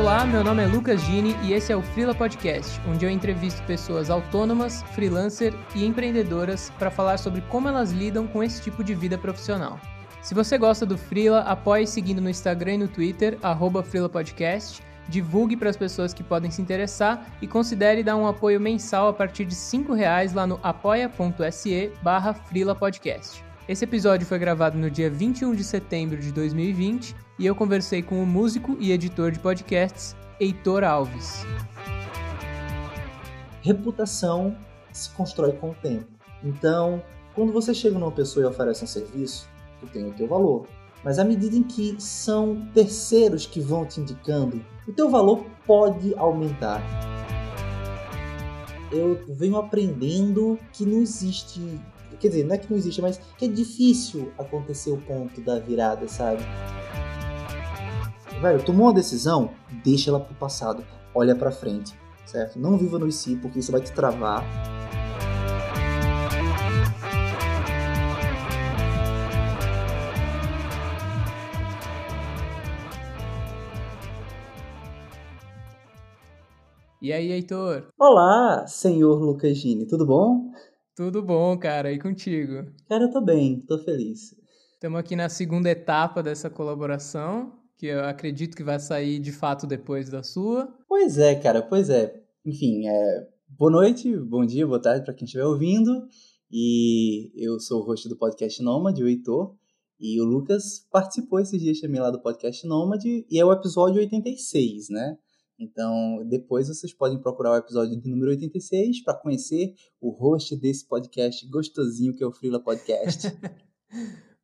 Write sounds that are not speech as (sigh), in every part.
Olá, meu nome é Lucas Gini e esse é o Freela Podcast, onde eu entrevisto pessoas autônomas, freelancer e empreendedoras para falar sobre como elas lidam com esse tipo de vida profissional. Se você gosta do Freela, apoie seguindo no Instagram e no Twitter, arroba divulgue para as pessoas que podem se interessar e considere dar um apoio mensal a partir de R$ reais lá no apoia.se barra Podcast. Esse episódio foi gravado no dia 21 de setembro de 2020 e eu conversei com o músico e editor de podcasts Heitor Alves. Reputação se constrói com o tempo. Então, quando você chega numa pessoa e oferece um serviço, tu tem o teu valor. Mas à medida em que são terceiros que vão te indicando, o teu valor pode aumentar. Eu venho aprendendo que não existe Quer dizer, não é que não existe, mas que é difícil acontecer o ponto da virada, sabe? Velho, tomou uma decisão, deixa ela pro passado, olha pra frente, certo? Não viva no si, porque isso vai te travar. E aí, Heitor? Olá, senhor Lucas Gini, tudo bom? Tudo bom, cara. E contigo? Cara, eu tô bem, tô feliz. Estamos aqui na segunda etapa dessa colaboração, que eu acredito que vai sair de fato depois da sua. Pois é, cara, pois é. Enfim, é... boa noite, bom dia, boa tarde para quem estiver ouvindo. E eu sou o host do podcast Nômade, o Heitor. E o Lucas participou esses dias também lá do podcast Nômade, e é o episódio 86, né? Então, depois vocês podem procurar o episódio de número 86 para conhecer o host desse podcast gostosinho que é o Frila Podcast. (laughs)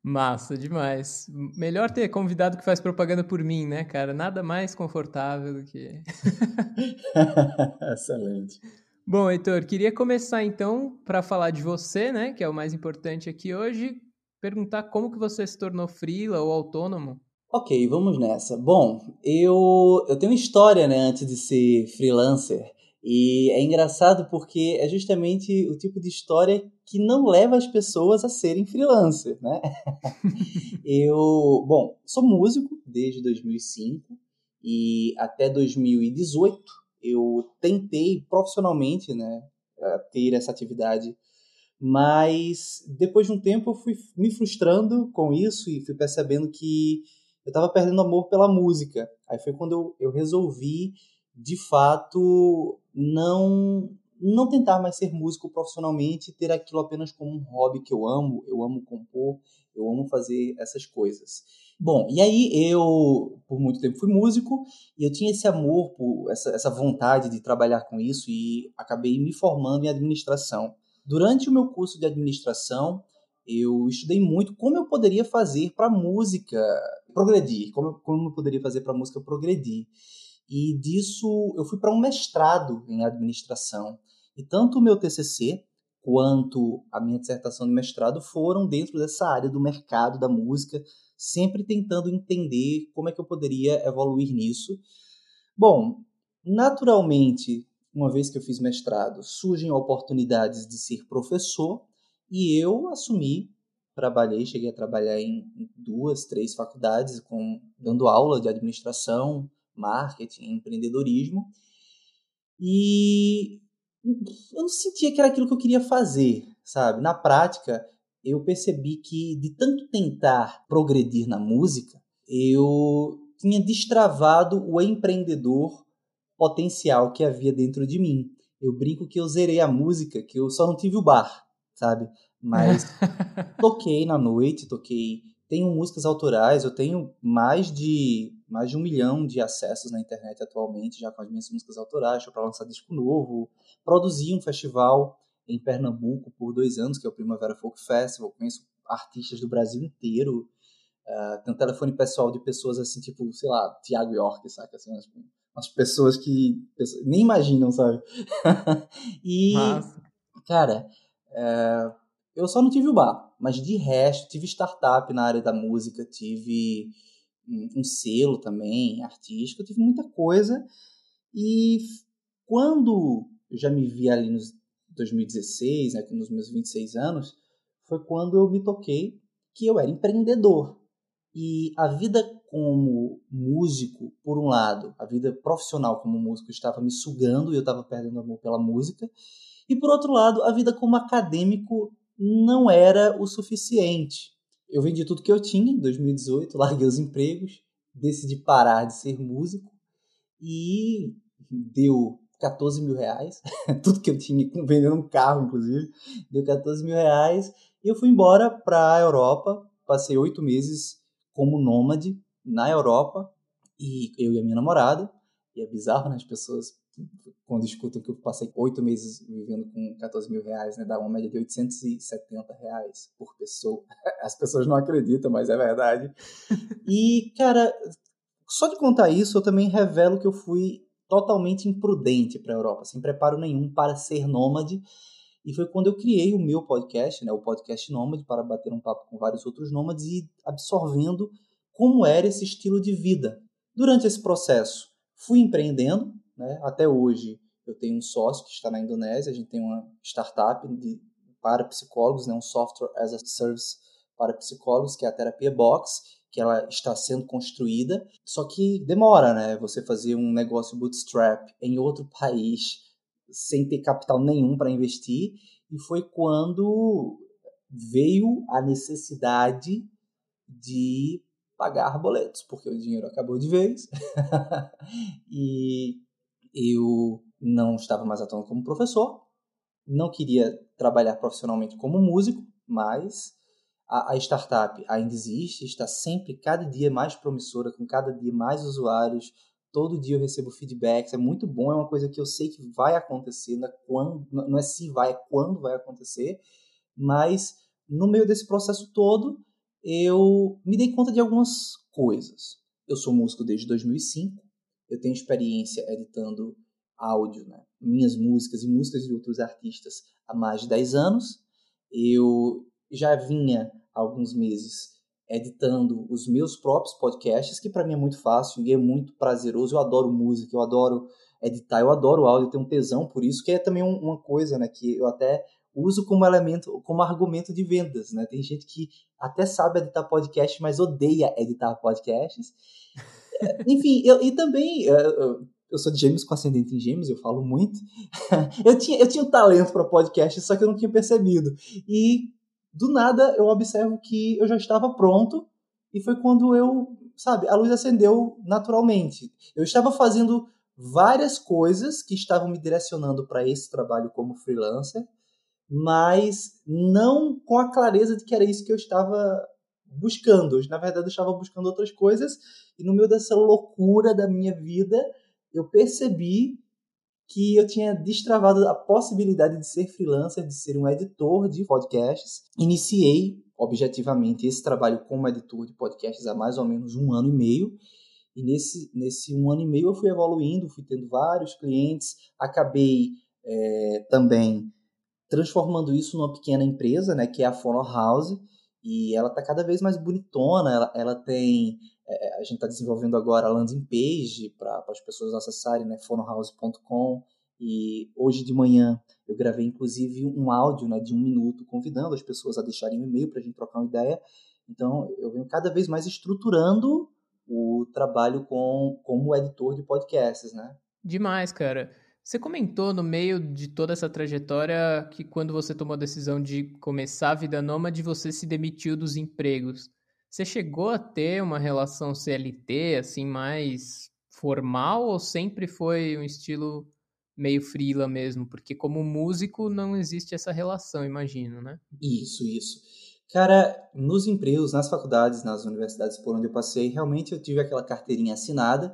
Massa demais. Melhor ter convidado que faz propaganda por mim, né, cara? Nada mais confortável do que. (laughs) Excelente. Bom, Heitor, queria começar então para falar de você, né, que é o mais importante aqui hoje, perguntar como que você se tornou freela ou autônomo. Ok, vamos nessa. Bom, eu, eu tenho história né, antes de ser freelancer. E é engraçado porque é justamente o tipo de história que não leva as pessoas a serem freelancer, né? (laughs) eu, bom, sou músico desde 2005 e até 2018 eu tentei profissionalmente, né, ter essa atividade, mas depois de um tempo eu fui me frustrando com isso e fui percebendo que eu estava perdendo amor pela música. Aí foi quando eu, eu resolvi, de fato, não não tentar mais ser músico profissionalmente, ter aquilo apenas como um hobby que eu amo, eu amo compor, eu amo fazer essas coisas. Bom, e aí eu, por muito tempo, fui músico e eu tinha esse amor, por essa, essa vontade de trabalhar com isso e acabei me formando em administração. Durante o meu curso de administração, eu estudei muito como eu poderia fazer para música progredir, como, como eu poderia fazer para a música progredir. E disso eu fui para um mestrado em administração. E tanto o meu TCC quanto a minha dissertação de mestrado foram dentro dessa área do mercado da música, sempre tentando entender como é que eu poderia evoluir nisso. Bom, naturalmente, uma vez que eu fiz mestrado, surgem oportunidades de ser professor e eu assumi trabalhei, cheguei a trabalhar em duas, três faculdades, com, dando aula de administração, marketing, empreendedorismo. E eu não sentia que era aquilo que eu queria fazer, sabe? Na prática, eu percebi que de tanto tentar progredir na música, eu tinha destravado o empreendedor potencial que havia dentro de mim. Eu brinco que eu zerei a música, que eu só não tive o bar, sabe? Mas (laughs) toquei na noite, toquei. Tenho músicas autorais, eu tenho mais de mais de um milhão de acessos na internet atualmente, já com as minhas músicas autorais, estou para lançar disco novo. Produzi um festival em Pernambuco por dois anos, que é o Primavera Folk Festival. Conheço artistas do Brasil inteiro. Uh, tem um telefone pessoal de pessoas assim, tipo, sei lá, Tiago York, saca? Assim, umas, umas pessoas que pessoas, nem imaginam, sabe? (laughs) e, Nossa. cara, uh, eu só não tive o bar, mas de resto, tive startup na área da música, tive um selo também, artístico, tive muita coisa. E quando eu já me vi ali nos 2016, né, nos meus 26 anos, foi quando eu me toquei que eu era empreendedor. E a vida como músico, por um lado, a vida profissional como músico estava me sugando e eu estava perdendo amor pela música, e por outro lado, a vida como acadêmico não era o suficiente. Eu vendi tudo que eu tinha em 2018, (laughs) larguei os empregos, decidi parar de ser músico e deu 14 mil reais, (laughs) tudo que eu tinha, vendendo um carro, inclusive, deu 14 mil reais, e eu fui embora para a Europa, passei oito meses como nômade na Europa, e eu e a minha namorada, e é bizarro, né, as pessoas quando escutam que eu passei oito meses vivendo com 14 mil reais, né, dá uma média de 870 reais por pessoa. (laughs) As pessoas não acreditam, mas é verdade. E, cara, só de contar isso, eu também revelo que eu fui totalmente imprudente para a Europa, sem preparo nenhum para ser nômade. E foi quando eu criei o meu podcast, né, o podcast Nômade, para bater um papo com vários outros nômades e absorvendo como era esse estilo de vida. Durante esse processo, fui empreendendo, né, até hoje eu tenho um sócio que está na Indonésia, a gente tem uma startup de, para psicólogos, né, um software as a service para psicólogos, que é a Terapia Box, que ela está sendo construída, só que demora, né? Você fazer um negócio bootstrap em outro país sem ter capital nenhum para investir, e foi quando veio a necessidade de pagar boletos, porque o dinheiro acabou de vez. (laughs) e eu não estava mais atuando como professor, não queria trabalhar profissionalmente como músico, mas a, a startup ainda existe, está sempre cada dia mais promissora, com cada dia mais usuários. Todo dia eu recebo feedbacks, é muito bom, é uma coisa que eu sei que vai acontecer, não é, quando, não é se vai, é quando vai acontecer, mas no meio desse processo todo, eu me dei conta de algumas coisas. Eu sou músico desde 2005, eu tenho experiência editando áudio, né? minhas músicas e músicas de outros artistas há mais de 10 anos. Eu já vinha há alguns meses editando os meus próprios podcasts, que para mim é muito fácil e é muito prazeroso. Eu adoro música, eu adoro editar, eu adoro áudio, eu tenho um tesão por isso, que é também uma coisa, né, que eu até uso como elemento, como argumento de vendas, né? Tem gente que até sabe editar podcast, mas odeia editar podcasts. (laughs) Enfim, eu, e também eu, eu sou de gêmeos com ascendente em gêmeos, eu falo muito. (laughs) eu tinha eu tinha um talento para podcast, só que eu não tinha percebido. E do nada eu observo que eu já estava pronto e foi quando eu, sabe, a luz acendeu naturalmente. Eu estava fazendo várias coisas que estavam me direcionando para esse trabalho como freelancer, mas não com a clareza de que era isso que eu estava buscando. Na verdade, eu estava buscando outras coisas e no meio dessa loucura da minha vida, eu percebi que eu tinha destravado a possibilidade de ser freelancer, de ser um editor de podcasts. Iniciei, objetivamente, esse trabalho como editor de podcasts há mais ou menos um ano e meio. E nesse, nesse um ano e meio eu fui evoluindo, fui tendo vários clientes, acabei é, também transformando isso numa pequena empresa, né, que é a Fono House, e ela está cada vez mais bonitona, ela, ela tem é, a gente está desenvolvendo agora a landing page para as pessoas acessarem, né, fonohouse.com. E hoje de manhã eu gravei inclusive um áudio né, de um minuto convidando as pessoas a deixarem um e-mail para a gente trocar uma ideia. Então eu venho cada vez mais estruturando o trabalho com, como editor de podcasts, né? Demais, cara. Você comentou no meio de toda essa trajetória que quando você tomou a decisão de começar a vida nômade, você se demitiu dos empregos. Você chegou a ter uma relação CLT, assim, mais formal ou sempre foi um estilo meio frila mesmo? Porque como músico não existe essa relação, imagino, né? Isso, isso. Cara, nos empregos, nas faculdades, nas universidades por onde eu passei, realmente eu tive aquela carteirinha assinada,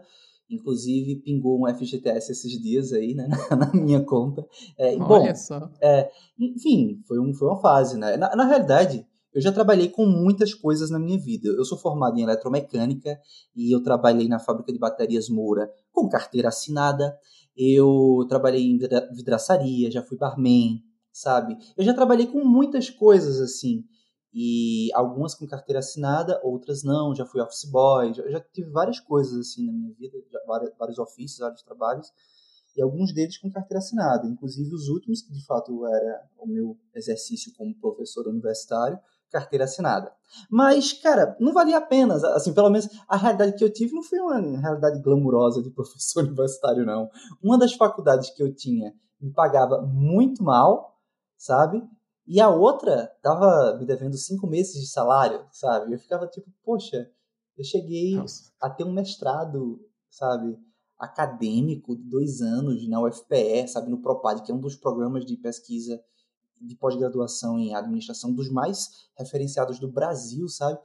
inclusive pingou um FGTS esses dias aí, né, (laughs) na minha conta. É, Olha bom, só. É, enfim, foi, um, foi uma fase, né? Na, na realidade, eu já trabalhei com muitas coisas na minha vida. Eu sou formado em eletromecânica e eu trabalhei na fábrica de baterias Moura com carteira assinada. Eu trabalhei em vidraçaria, já fui barman, sabe? Eu já trabalhei com muitas coisas assim. E algumas com carteira assinada, outras não. Já fui office boy, já, já tive várias coisas assim na minha vida, vários, vários ofícios, vários trabalhos e alguns deles com carteira assinada, inclusive os últimos, que de fato era o meu exercício como professor universitário, carteira assinada. Mas, cara, não valia a pena. Assim, pelo menos a realidade que eu tive não foi uma realidade glamurosa de (laughs) professor universitário, não. Uma das faculdades que eu tinha me pagava muito mal, sabe? E a outra tava me devendo cinco meses de salário, sabe? Eu ficava tipo, poxa, eu cheguei Nossa. a ter um mestrado, sabe? Acadêmico de dois anos na UFPE, sabe? No Propad, que é um dos programas de pesquisa de pós-graduação em administração dos mais referenciados do Brasil, sabe?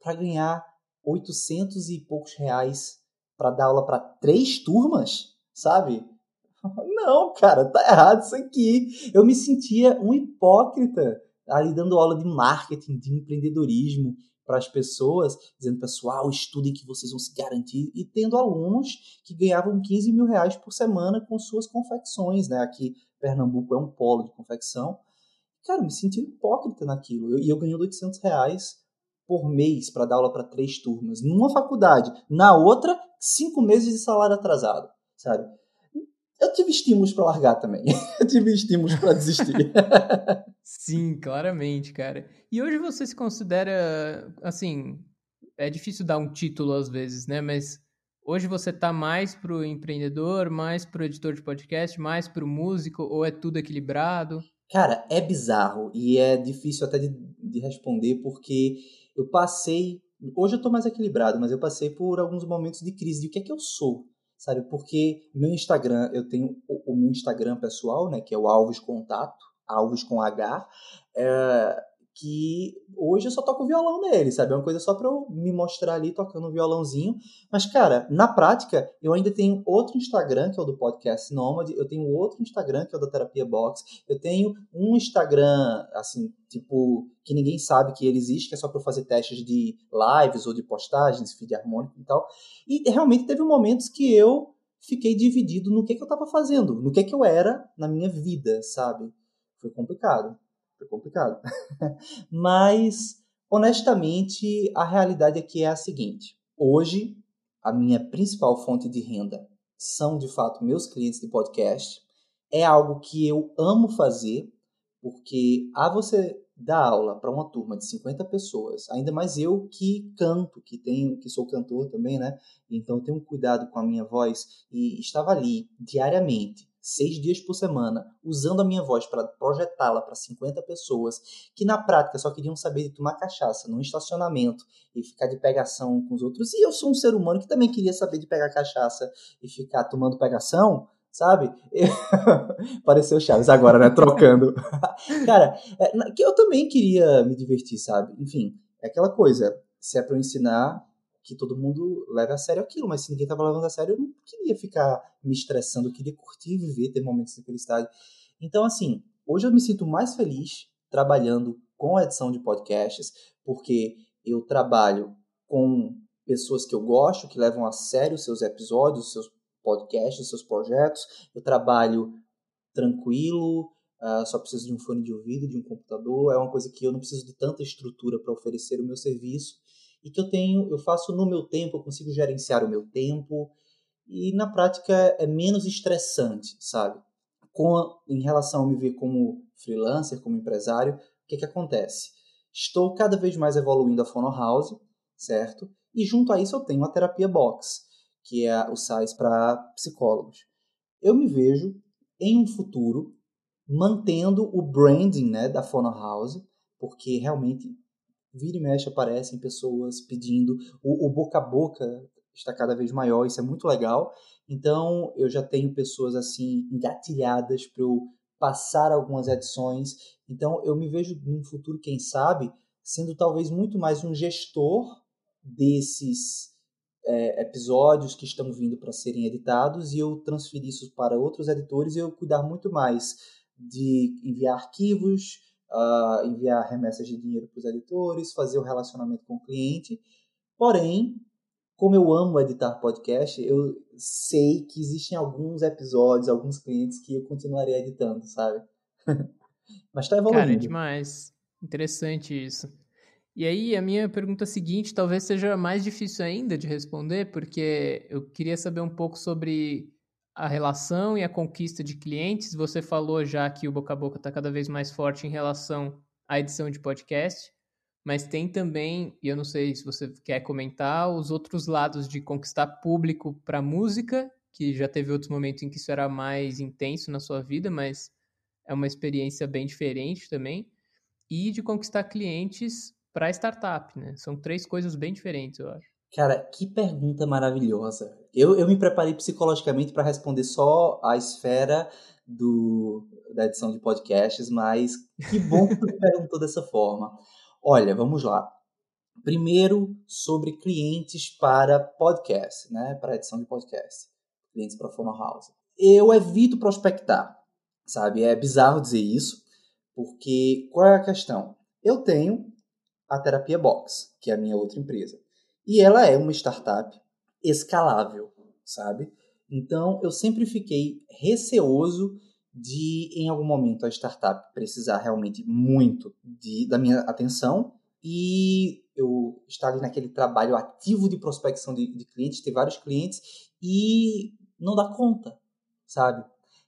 Para ganhar 800 e poucos reais para dar aula para três turmas, sabe? (laughs) Não, cara, tá errado isso aqui. Eu me sentia um hipócrita ali dando aula de marketing, de empreendedorismo para as pessoas, dizendo, pessoal, estudem que vocês vão se garantir, e tendo alunos que ganhavam 15 mil reais por semana com suas confecções, né? Aqui, Pernambuco é um polo de confecção. Cara, eu me senti hipócrita naquilo. E eu, eu ganhando 800 reais por mês para dar aula para três turmas, numa faculdade. Na outra, cinco meses de salário atrasado, sabe? Eu tive estímulos para largar também. (laughs) eu tive estímulos para desistir. (laughs) Sim, claramente, cara. E hoje você se considera, assim, é difícil dar um título às vezes, né? Mas hoje você tá mais pro empreendedor, mais pro editor de podcast, mais pro músico, ou é tudo equilibrado? Cara, é bizarro e é difícil até de, de responder porque eu passei. Hoje eu tô mais equilibrado, mas eu passei por alguns momentos de crise de o que é que eu sou sabe? Porque meu Instagram, eu tenho o, o meu Instagram pessoal, né, que é o Alves Contato, Alves com H, é, que hoje eu só toco violão nele, sabe? É uma coisa só para eu me mostrar ali tocando um violãozinho. Mas, cara, na prática, eu ainda tenho outro Instagram, que é o do Podcast Nomad, eu tenho outro Instagram, que é o da Terapia Box, eu tenho um Instagram, assim, tipo, que ninguém sabe que ele existe, que é só para fazer testes de lives ou de postagens, feed harmônico e tal. E realmente teve momentos que eu fiquei dividido no que, que eu estava fazendo, no que, que eu era na minha vida, sabe? Foi complicado. Complicado. (laughs) Mas, honestamente, a realidade aqui é a seguinte. Hoje, a minha principal fonte de renda são, de fato, meus clientes de podcast. É algo que eu amo fazer, porque a você dar aula para uma turma de 50 pessoas, ainda mais eu que canto, que tenho, que sou cantor também, né? Então tenho cuidado com a minha voz e estava ali diariamente seis dias por semana, usando a minha voz para projetá-la para 50 pessoas que na prática só queriam saber de tomar cachaça num estacionamento e ficar de pegação com os outros. E eu sou um ser humano que também queria saber de pegar cachaça e ficar tomando pegação, sabe? (laughs) Pareceu Chaves agora, né? Trocando. (laughs) Cara, é, que eu também queria me divertir, sabe? Enfim, é aquela coisa. Se é para eu ensinar, que todo mundo leve a sério aquilo, mas se ninguém estava levando a sério, eu não queria ficar me estressando, eu queria curtir, viver, ter momentos de felicidade. Então, assim, hoje eu me sinto mais feliz trabalhando com a edição de podcasts, porque eu trabalho com pessoas que eu gosto, que levam a sério seus episódios, os seus podcasts, seus projetos. Eu trabalho tranquilo, uh, só preciso de um fone de ouvido, de um computador. É uma coisa que eu não preciso de tanta estrutura para oferecer o meu serviço e que eu tenho, eu faço no meu tempo, eu consigo gerenciar o meu tempo e na prática é menos estressante, sabe? Com, em relação a me ver como freelancer, como empresário, o que, que acontece? Estou cada vez mais evoluindo a Fono House, certo? E junto a isso eu tenho a Terapia Box, que é o SAIS para psicólogos. Eu me vejo em um futuro mantendo o branding né, da Fono House, porque realmente vira e mexe aparecem pessoas pedindo. O, o, boca a boca está cada vez maior, isso é muito legal. Então eu já tenho pessoas assim engatilhadas para eu passar algumas edições. Então eu me vejo num futuro, quem sabe, sendo talvez muito mais um gestor desses é, episódios que estão vindo para serem editados e eu transferir isso para outros editores e eu cuidar muito mais de enviar arquivos, uh, enviar remessas de dinheiro para os editores, fazer o relacionamento com o cliente. Porém, como eu amo editar podcast, eu sei que existem alguns episódios, alguns clientes que eu continuarei editando, sabe? (laughs) Mas tá evoluindo. Cara, é demais. Interessante isso. E aí, a minha pergunta seguinte talvez seja mais difícil ainda de responder, porque eu queria saber um pouco sobre a relação e a conquista de clientes. Você falou já que o boca a boca está cada vez mais forte em relação à edição de podcast, mas tem também, e eu não sei se você quer comentar, os outros lados de conquistar público para música, que já teve outros momentos em que isso era mais intenso na sua vida, mas é uma experiência bem diferente também, e de conquistar clientes para startup, né? São três coisas bem diferentes, eu acho. Cara, que pergunta maravilhosa. Eu, eu me preparei psicologicamente para responder só a esfera do, da edição de podcasts, mas que bom que tu (laughs) perguntou dessa forma. Olha, vamos lá. Primeiro, sobre clientes para podcast, né? Para edição de podcast. Clientes para Fono House. Eu evito prospectar, sabe? É bizarro dizer isso, porque qual é a questão? Eu tenho a Terapia Box, que é a minha outra empresa. E ela é uma startup escalável, sabe? Então eu sempre fiquei receoso de, em algum momento, a startup precisar realmente muito de, da minha atenção e eu estar ali naquele trabalho ativo de prospecção de, de clientes, ter vários clientes e não dar conta, sabe?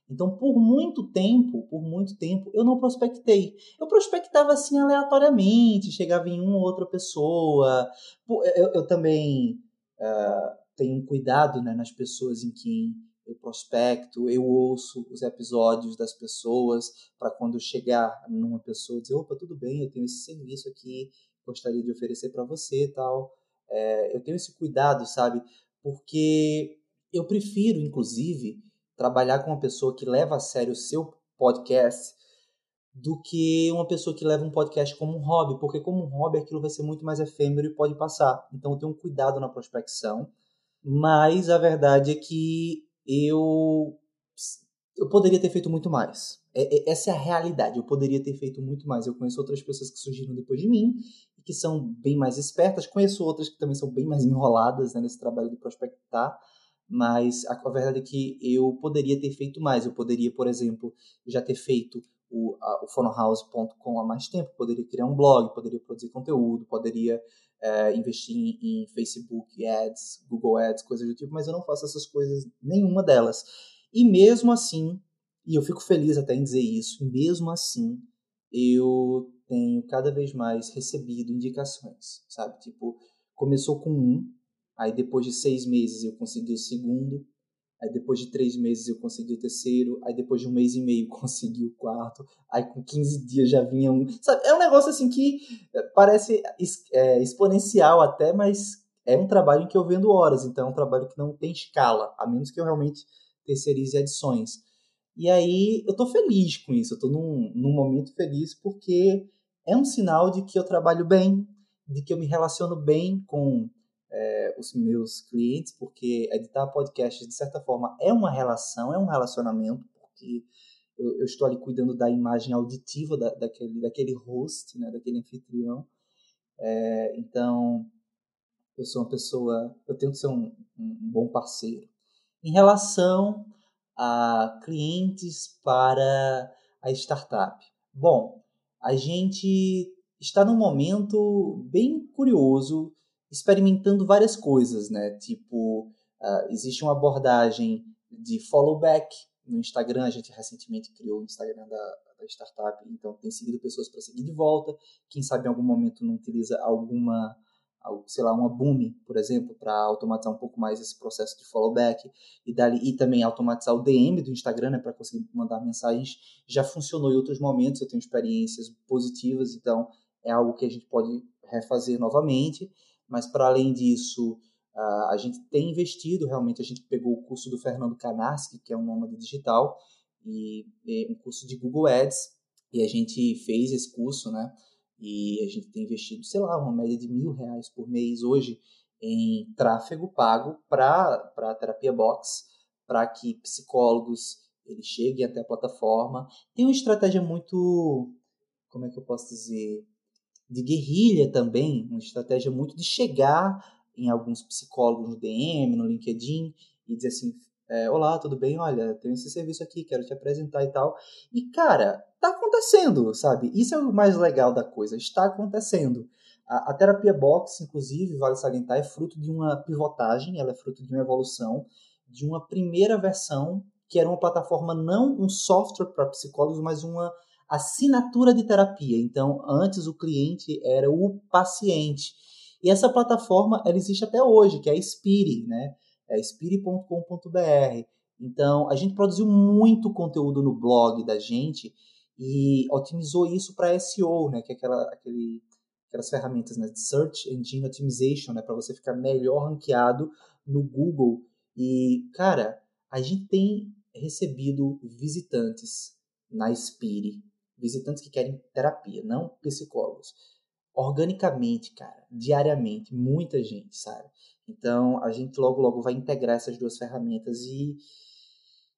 Então, por muito tempo, por muito tempo, eu não prospectei. Eu prospectava assim aleatoriamente, chegava em uma ou outra pessoa. Eu, eu também uh, tenho um cuidado né, nas pessoas em quem eu prospecto, eu ouço os episódios das pessoas para quando eu chegar numa pessoa dizer, opa, tudo bem, eu tenho esse serviço aqui, gostaria de oferecer para você e tal. É, eu tenho esse cuidado, sabe? Porque eu prefiro, inclusive, trabalhar com uma pessoa que leva a sério o seu podcast do que uma pessoa que leva um podcast como um hobby, porque como um hobby aquilo vai ser muito mais efêmero e pode passar. Então tenho um cuidado na prospecção, mas a verdade é que eu eu poderia ter feito muito mais. É, é, essa é a realidade. Eu poderia ter feito muito mais. Eu conheço outras pessoas que surgiram depois de mim e que são bem mais espertas. Conheço outras que também são bem mais (laughs) enroladas né, nesse trabalho de prospectar mas a, a, verdade é que eu poderia ter feito mais. Eu poderia, por exemplo, já ter feito o, o fonohouse.com há mais tempo, poderia criar um blog, poderia produzir conteúdo, poderia é, investir em, em, Facebook Ads, Google Ads, coisas do tipo, mas eu não faço essas coisas, nenhuma delas. E mesmo assim, e eu fico feliz até em dizer isso, mesmo assim, eu tenho cada vez mais recebido indicações, sabe? Tipo, começou com um, Aí depois de seis meses eu consegui o segundo. Aí depois de três meses eu consegui o terceiro. Aí depois de um mês e meio (laughs) consegui o quarto. Aí com 15 dias já vinha um. Sabe? É um negócio assim que eh, parece é, exponencial até, mas é um trabalho em que eu vendo horas. Então é um trabalho que não tem escala, a menos que eu realmente terceirize adições. E aí eu tô feliz com isso. Eu tô num, num momento feliz porque é um sinal de que eu trabalho bem, de que eu me relaciono bem com é, os meus clientes, porque editar podcast, de certa forma, é uma relação, é um relacionamento, porque eu, eu estou ali cuidando da imagem auditiva da, daquele, daquele host, né, daquele anfitrião. É, então, eu sou uma pessoa, eu tenho que ser um, um bom parceiro. Em relação a clientes para a startup. Bom, a gente está num momento bem curioso experimentando várias coisas, né? Tipo, uh, existe uma abordagem de follow back no Instagram. A gente recentemente criou o Instagram da, da startup, então tem seguido pessoas para seguir de volta. Quem sabe em algum momento não utiliza alguma, sei lá, uma boom, por exemplo, para automatizar um pouco mais esse processo de follow back e, dali, e também automatizar o DM do Instagram, né, para conseguir mandar mensagens. Já funcionou em outros momentos, eu tenho experiências positivas, então é algo que a gente pode refazer novamente. Mas, para além disso, a gente tem investido, realmente, a gente pegou o curso do Fernando Kanarski, que é um nômade digital, e, e um curso de Google Ads, e a gente fez esse curso, né? E a gente tem investido, sei lá, uma média de mil reais por mês hoje em tráfego pago para a Terapia Box, para que psicólogos cheguem até a plataforma. Tem uma estratégia muito, como é que eu posso dizer, de guerrilha também, uma estratégia muito de chegar em alguns psicólogos no DM, no LinkedIn e dizer assim, é, olá, tudo bem? Olha, tenho esse serviço aqui, quero te apresentar e tal. E, cara, tá acontecendo, sabe? Isso é o mais legal da coisa, está acontecendo. A, a terapia box, inclusive, vale salientar, é fruto de uma pivotagem, ela é fruto de uma evolução, de uma primeira versão que era uma plataforma, não um software para psicólogos, mas uma assinatura de terapia. Então, antes o cliente era o paciente. E essa plataforma ela existe até hoje, que é a Spiri, né? É spiri.com.br. Então, a gente produziu muito conteúdo no blog da gente e otimizou isso para SEO, né? Que é aquela, aquele, aquelas ferramentas né? de Search Engine Optimization, né? Para você ficar melhor ranqueado no Google. E, cara, a gente tem recebido visitantes na Spiri, visitantes que querem terapia, não psicólogos. Organicamente, cara, diariamente, muita gente, sabe? Então, a gente logo, logo vai integrar essas duas ferramentas e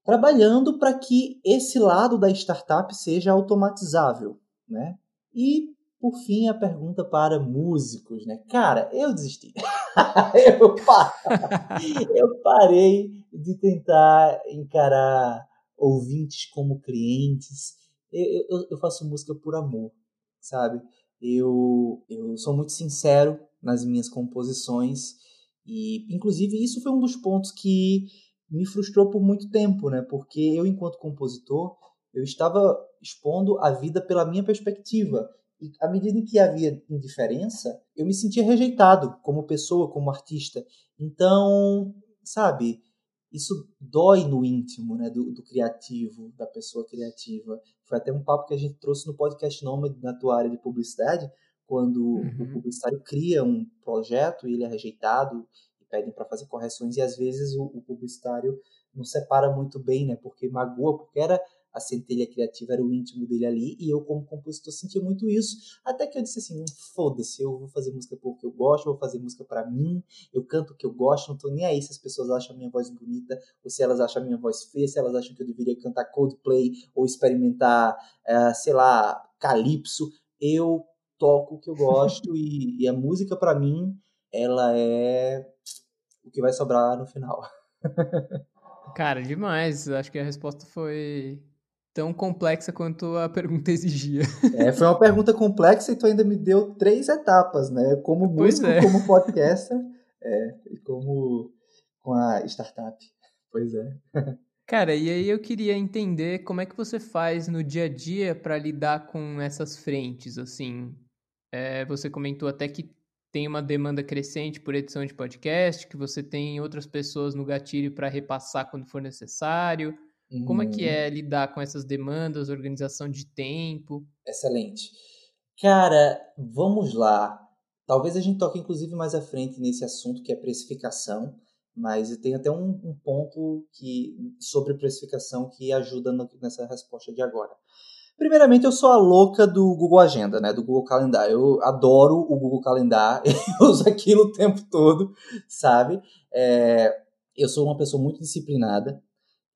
trabalhando para que esse lado da startup seja automatizável, né? E por fim a pergunta para músicos, né? Cara, eu desisti. (laughs) eu, (laughs) eu parei de tentar encarar ouvintes como clientes. Eu, eu, eu faço música por amor, sabe? Eu, eu sou muito sincero nas minhas composições e, inclusive, isso foi um dos pontos que me frustrou por muito tempo, né? Porque eu, enquanto compositor, eu estava expondo a vida pela minha perspectiva. E à medida em que havia indiferença, eu me sentia rejeitado como pessoa, como artista. Então, sabe, isso dói no íntimo, né, do, do, criativo, da pessoa criativa. Foi até um papo que a gente trouxe no podcast Nômade, na tua área de publicidade, quando uhum. o publicitário cria um projeto e ele é rejeitado pedem para fazer correções e às vezes o, o, publicitário não separa muito bem, né? Porque magoa, porque era a centelha criativa, era o íntimo dele ali e eu como compositor sentia muito isso. Até que eu disse assim, hum, foda-se, eu vou fazer música porque eu gosto, vou fazer música para mim, eu canto o que eu gosto, não tô nem aí se as pessoas acham a minha voz bonita ou se elas acham a minha voz feia, se elas acham que eu deveria cantar Coldplay ou experimentar, uh, sei lá, calypso. Eu toco o que eu gosto e, e a música para mim ela é o que vai sobrar no final. (laughs) Cara, demais. Acho que a resposta foi tão complexa quanto a pergunta (laughs) exigia. É, foi uma pergunta complexa e tu ainda me deu três etapas, né? Como músico, é. como (laughs) podcaster é, e como com a startup. Pois é. Cara, e aí eu queria entender como é que você faz no dia a dia para lidar com essas frentes, assim. É, você comentou até que tem uma demanda crescente por edição de podcast, que você tem outras pessoas no gatilho para repassar quando for necessário. Uhum. Como é que uhum. é lidar com essas demandas, organização de tempo? Excelente. Cara, vamos lá. Talvez a gente toque inclusive mais à frente nesse assunto que é precificação, mas tem até um, um ponto que sobre precificação que ajuda no, nessa resposta de agora. Primeiramente, eu sou a louca do Google Agenda, né? Do Google Calendar. Eu adoro o Google Calendar, (laughs) eu uso aquilo o tempo todo, sabe? É, eu sou uma pessoa muito disciplinada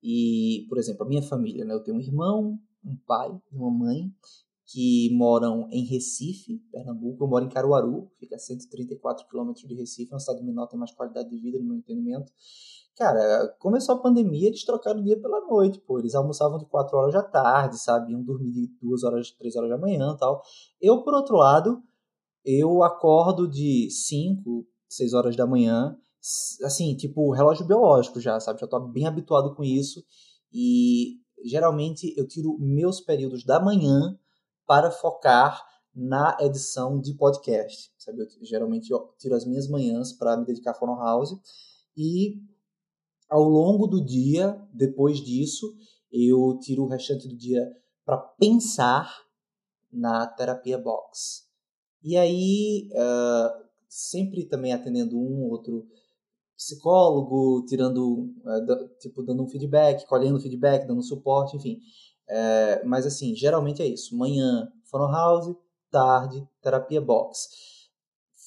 e, por exemplo, a minha família, né? Eu tenho um irmão, um pai e uma mãe que moram em Recife, Pernambuco. Eu moro em Caruaru, fica a 134 quilômetros de Recife, é uma cidade menor, tem mais qualidade de vida, no meu entendimento. Cara, começou a pandemia, eles trocaram o dia pela noite, pô. Eles almoçavam de 4 horas da tarde, sabe? Iam dormir de 2 horas, 3 horas da manhã tal. Eu, por outro lado, eu acordo de 5, 6 horas da manhã, assim, tipo, relógio biológico já, sabe? Já tô bem habituado com isso. E geralmente eu tiro meus períodos da manhã para focar na edição de podcast, sabe? Eu, geralmente eu tiro as minhas manhãs para me dedicar a Phono House e ao longo do dia, depois disso, eu tiro o restante do dia para pensar na terapia box. E aí, uh, sempre também atendendo um outro psicólogo, tirando, uh, tipo, dando um feedback, colhendo feedback, dando suporte, enfim. Uh, mas assim, geralmente é isso. Manhã, Phono House, tarde, terapia box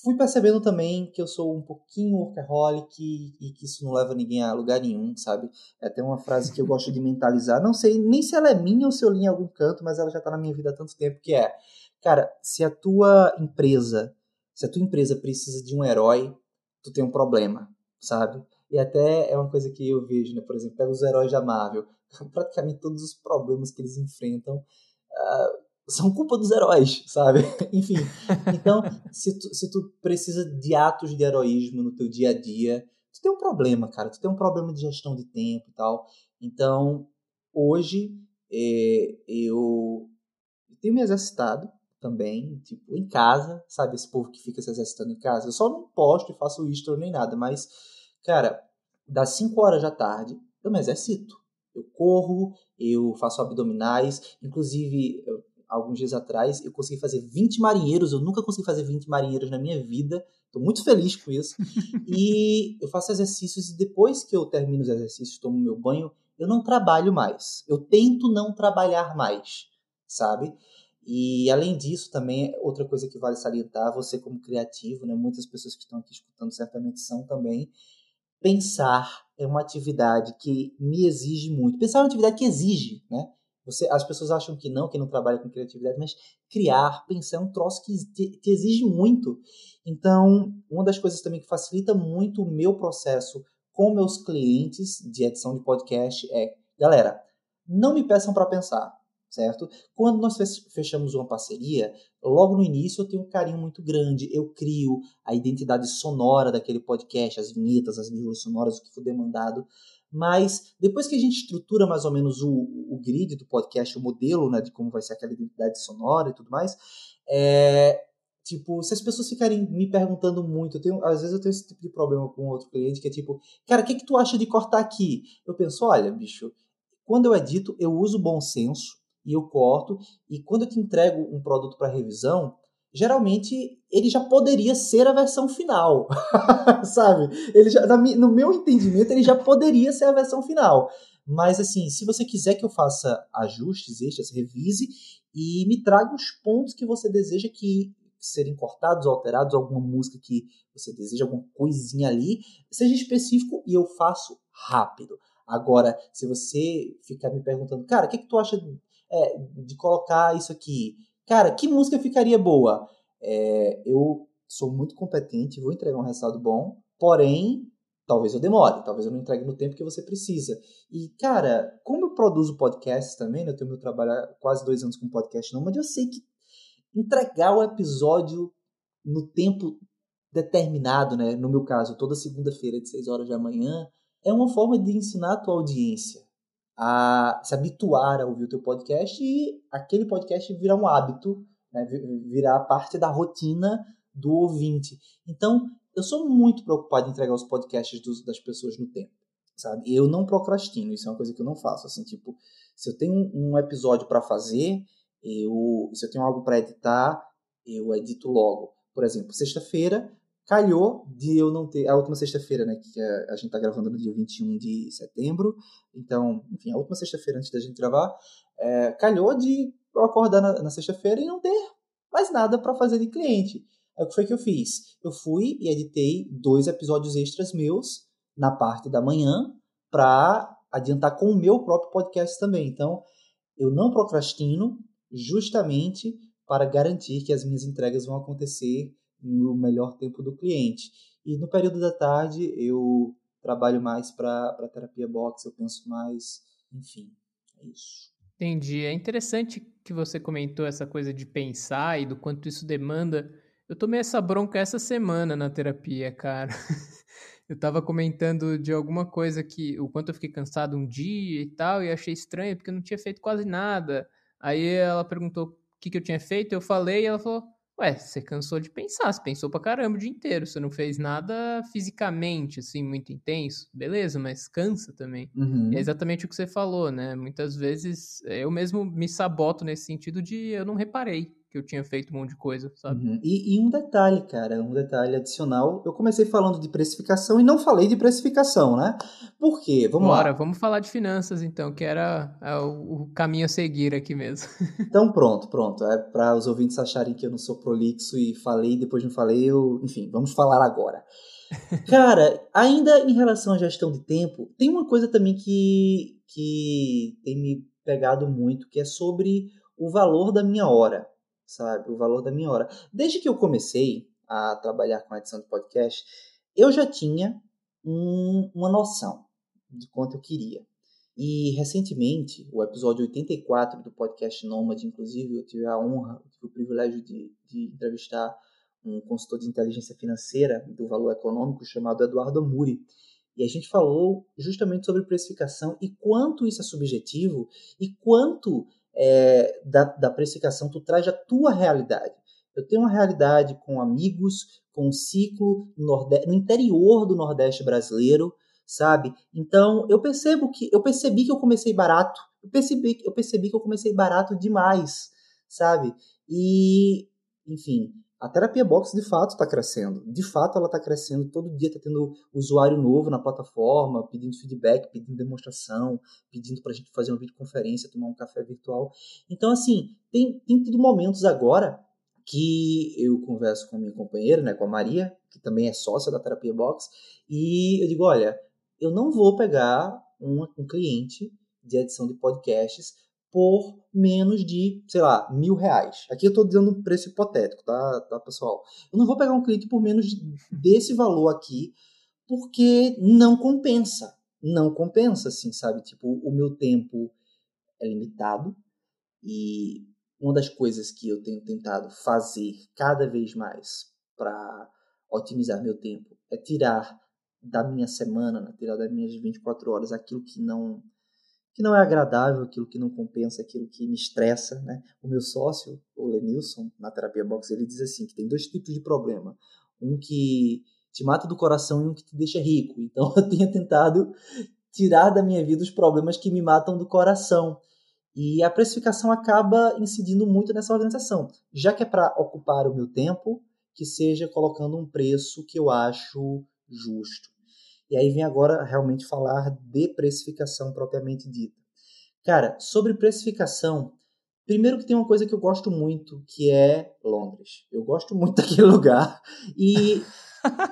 fui percebendo também que eu sou um pouquinho workaholic e, e, que isso não leva ninguém a lugar nenhum, sabe? É até uma frase que eu gosto de mentalizar. Não sei nem se ela é minha ou se eu li em algum canto, mas ela já tá na minha vida há tanto tempo, que é, cara, se a tua empresa, se a tua empresa precisa de um herói, tu tem um problema, sabe? E até é uma coisa que eu vejo, né? Por exemplo, pega os heróis da Marvel. (laughs) Praticamente todos os problemas que eles enfrentam uh, são culpa dos heróis, sabe? (laughs) Enfim, então, (laughs) se tu, se tu precisa de atos de heroísmo no teu dia a dia, tu tem um problema, cara. Tu tem um problema de gestão de tempo e tal. Então, hoje, é, eu tenho me exercitado também, tipo, em casa, sabe? Esse povo que fica se exercitando em casa. Eu só não posto e faço isto nem nada, mas, cara, das 5 horas da tarde, eu me exercito. Eu corro, eu faço abdominais, inclusive, eu, alguns dias atrás, eu consegui fazer 20 marinheiros, eu nunca consegui fazer 20 marinheiros na minha vida, estou muito feliz com isso. (laughs) e eu faço exercícios e depois que eu termino os exercícios, tomo meu banho, eu não trabalho mais. Eu tento não trabalhar mais, sabe? E além disso, também outra coisa que vale salientar, você como criativo, né, muitas pessoas que estão aqui escutando certamente são também, pensar é uma atividade que me exige muito. Pensar é uma atividade que exige, né? Você, as pessoas acham que não, que não trabalha com criatividade, mas criar, pensar é um troço que te, te exige muito. Então, uma das coisas também que facilita muito o meu processo com meus clientes de edição de podcast é, galera, não me peçam para pensar certo? Quando nós fechamos uma parceria, logo no início eu tenho um carinho muito grande, eu crio a identidade sonora daquele podcast, as vinhetas, as vírgulas sonoras, o que for demandado, mas depois que a gente estrutura mais ou menos o, o grid do podcast, o modelo né, de como vai ser aquela identidade sonora e tudo mais, é, tipo, se as pessoas ficarem me perguntando muito, eu tenho, às vezes eu tenho esse tipo de problema com outro cliente que é tipo, cara, o que, que tu acha de cortar aqui? Eu penso, olha, bicho, quando eu edito, eu uso bom senso, e eu corto. E quando eu te entrego um produto para revisão, geralmente ele já poderia ser a versão final, (laughs) sabe? Ele já, no meu entendimento, ele já poderia ser a versão final. Mas assim, se você quiser que eu faça ajustes extras, revise e me traga os pontos que você deseja que serem cortados, alterados, alguma música que você deseja, alguma coisinha ali, seja específico e eu faço rápido. Agora, se você ficar me perguntando, cara, o que, que tu acha é, de colocar isso aqui. Cara, que música ficaria boa? É, eu sou muito competente, vou entregar um resultado bom, porém, talvez eu demore, talvez eu não entregue no tempo que você precisa. E, cara, como eu produzo podcasts também, né, eu tenho meu trabalho há quase dois anos com podcast não, mas eu sei que entregar o episódio no tempo determinado, né, no meu caso, toda segunda-feira de 6 horas da manhã, é uma forma de ensinar a tua audiência a se habituar a ouvir o teu podcast e aquele podcast virar um hábito, né, virar parte da rotina do ouvinte. Então, eu sou muito preocupado em entregar os podcasts dos, das pessoas no tempo, sabe? Eu não procrastino, isso é uma coisa que eu não faço. Assim, tipo, se eu tenho um episódio para fazer, eu, se eu tenho algo para editar, eu edito logo. Por exemplo, sexta-feira calhou de eu não ter. A última sexta-feira, né? Que a, a gente tá gravando no dia 21 de setembro. Então, enfim, a última sexta-feira antes da gente gravar, é, calhou de eu acordar na, na sexta-feira e não ter mais nada para fazer de cliente. Aí o que foi que eu fiz? Eu fui e editei dois episódios extras meus na parte da manhã para adiantar com o meu próprio podcast também. Então, eu não procrastino justamente para garantir que as minhas entregas vão acontecer no melhor tempo do cliente. E no período da tarde eu trabalho mais para terapia box, eu penso mais, enfim, é isso. Entendi. É interessante que você comentou essa coisa de pensar e do quanto isso demanda. Eu tomei essa bronca essa semana na terapia, cara. (laughs) eu tava comentando de alguma coisa que o quanto eu fiquei cansado um dia e tal, e achei estranho porque eu não tinha feito quase nada. Aí ela perguntou o que, que eu tinha feito, eu falei e ela falou: Ué, você cansou de pensar, você pensou pra caramba o dia inteiro, você não fez nada fisicamente, assim, muito intenso, beleza, mas cansa também. Uhum. é exatamente o que você falou, né? Muitas vezes eu mesmo me saboto nesse sentido de eu não reparei que eu tinha feito um monte de coisa, sabe? Uhum. E, e, um detalhe, cara, um detalhe adicional. Eu comecei falando de precificação e não falei de precificação, né? Por quê? Vamos Bora, lá. vamos falar de finanças então, que era é, o, o caminho a seguir aqui mesmo. (laughs) então pronto, pronto. É para os ouvintes acharem que eu não sou prolixo e falei depois não falei, eu, enfim, vamos falar agora. (laughs) Cara, ainda em relação à gestão de tempo, tem uma coisa também que, que tem me pegado muito, que é sobre o valor da minha hora sabe? O valor da minha hora. Desde que eu comecei a trabalhar com a edição de podcast, eu já tinha um, uma noção de quanto eu queria. E recentemente, o episódio 84 do podcast Nomad, inclusive, eu tive a honra, eu tive o privilégio de, de entrevistar um consultor de inteligência financeira do valor econômico chamado Eduardo Amuri. E a gente falou justamente sobre precificação e quanto isso é subjetivo e quanto é, da, da precificação, tu traz a tua realidade. Eu tenho uma realidade com amigos, com um ciclo no, no interior do Nordeste brasileiro, sabe? Então eu percebo que eu percebi que eu comecei barato, eu percebi, eu percebi que eu comecei barato demais, sabe? E enfim, a terapia box de fato está crescendo. De fato, ela está crescendo. Todo dia está tendo usuário novo na plataforma, pedindo feedback, pedindo demonstração, pedindo para a gente fazer uma videoconferência, tomar um café virtual. Então, assim, tem, tem tido momentos agora que eu converso com a minha companheira, né, com a Maria, que também é sócia da terapia box, e eu digo: olha, eu não vou pegar um, um cliente de edição de podcasts por menos de, sei lá, mil reais. Aqui eu estou dando um preço hipotético, tá, tá, pessoal? Eu não vou pegar um cliente por menos desse valor aqui, porque não compensa. Não compensa, assim, sabe? Tipo, o meu tempo é limitado e uma das coisas que eu tenho tentado fazer cada vez mais para otimizar meu tempo é tirar da minha semana, né? tirar das minhas 24 horas aquilo que não que não é agradável, aquilo que não compensa, aquilo que me estressa, né? O meu sócio, o Lenilson, na terapia box, ele diz assim que tem dois tipos de problema. Um que te mata do coração e um que te deixa rico. Então (laughs) eu tenho tentado tirar da minha vida os problemas que me matam do coração. E a precificação acaba incidindo muito nessa organização. Já que é para ocupar o meu tempo, que seja colocando um preço que eu acho justo. E aí vem agora realmente falar de precificação propriamente dita. Cara, sobre precificação, primeiro que tem uma coisa que eu gosto muito, que é Londres. Eu gosto muito (laughs) daquele lugar e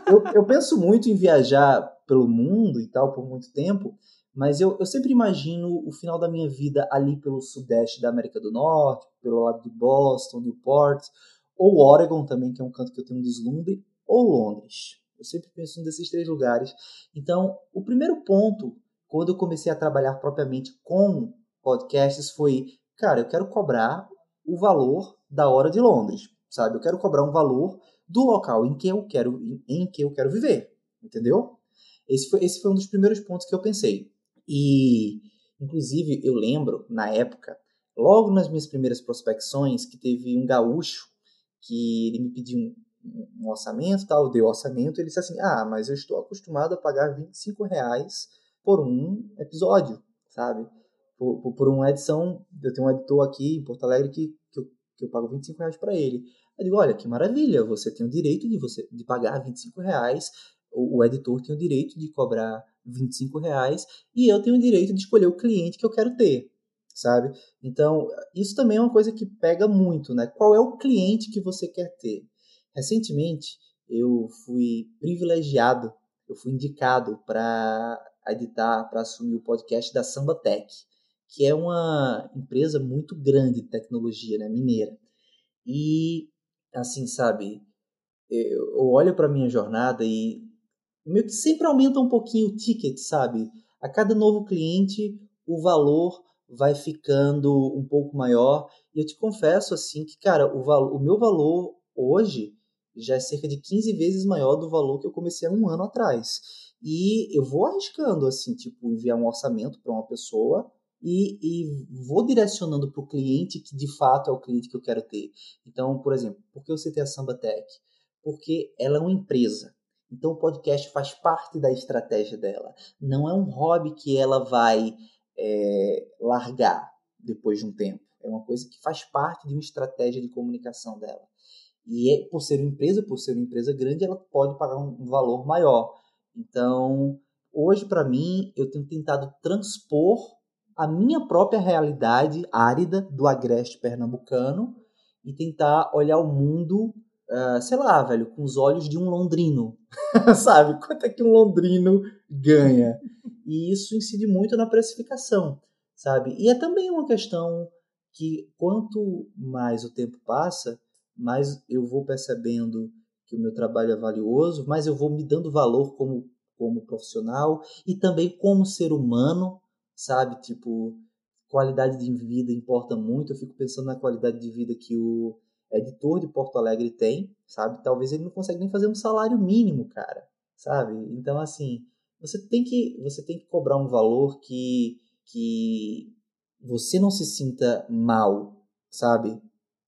eu, eu penso muito em viajar pelo mundo e tal por muito tempo, mas eu, eu sempre imagino o final da minha vida ali pelo sudeste da América do Norte, pelo lado de Boston, Newport, ou Oregon também, que é um canto que eu tenho um deslumbre, ou Londres. Eu sempre penso um desses três lugares. Então, o primeiro ponto, quando eu comecei a trabalhar propriamente com podcasts, foi, cara, eu quero cobrar o valor da hora de Londres, sabe? Eu quero cobrar um valor do local em que eu quero, em que eu quero viver, entendeu? Esse foi, esse foi um dos primeiros pontos que eu pensei. E, inclusive, eu lembro, na época, logo nas minhas primeiras prospecções, que teve um gaúcho que ele me pediu um orçamento, tal, deu orçamento, ele disse assim, ah, mas eu estou acostumado a pagar 25 reais por um episódio, sabe? Por, por, por uma edição, eu tenho um editor aqui em Porto Alegre que, que, eu, que eu pago 25 reais para ele. Eu digo, olha, que maravilha, você tem o direito de, você, de pagar 25 reais, o, o editor tem o direito de cobrar 25 reais e eu tenho o direito de escolher o cliente que eu quero ter, sabe? Então, isso também é uma coisa que pega muito, né? Qual é o cliente que você quer ter? Recentemente, eu fui privilegiado, eu fui indicado para editar, para assumir o podcast da Samba Tech, que é uma empresa muito grande de tecnologia, né, mineira. E, assim, sabe, eu olho para minha jornada e meio que sempre aumenta um pouquinho o ticket, sabe? A cada novo cliente, o valor vai ficando um pouco maior. E eu te confesso, assim, que, cara, o, o meu valor hoje já é cerca de 15 vezes maior do valor que eu comecei há um ano atrás. E eu vou arriscando, assim, tipo, enviar um orçamento para uma pessoa e, e vou direcionando para o cliente que de fato é o cliente que eu quero ter. Então, por exemplo, por que eu citei a Samba Tech? Porque ela é uma empresa. Então, o podcast faz parte da estratégia dela. Não é um hobby que ela vai é, largar depois de um tempo. É uma coisa que faz parte de uma estratégia de comunicação dela. E é, por ser uma empresa, por ser uma empresa grande, ela pode pagar um, valor maior. Então, hoje, para mim, eu tenho tentado transpor a minha própria realidade árida do agreste pernambucano e tentar olhar o mundo, uh, sei lá, velho, com os olhos de um londrino. (laughs) Sabe? Quanto é que um londrino ganha? E isso incide muito na precificação, sabe? E é também uma questão que quanto mais o tempo passa, mais eu vou percebendo que o meu trabalho é valioso, mais eu vou me dando valor como, como profissional e também como ser humano, sabe? Tipo, qualidade de vida importa muito. Eu fico pensando na qualidade de vida que o editor de Porto Alegre tem, sabe? Talvez ele não consiga nem fazer um salário mínimo, cara, sabe? Então, assim, você tem que, você tem que cobrar um valor que, que você não se sinta mal, sabe,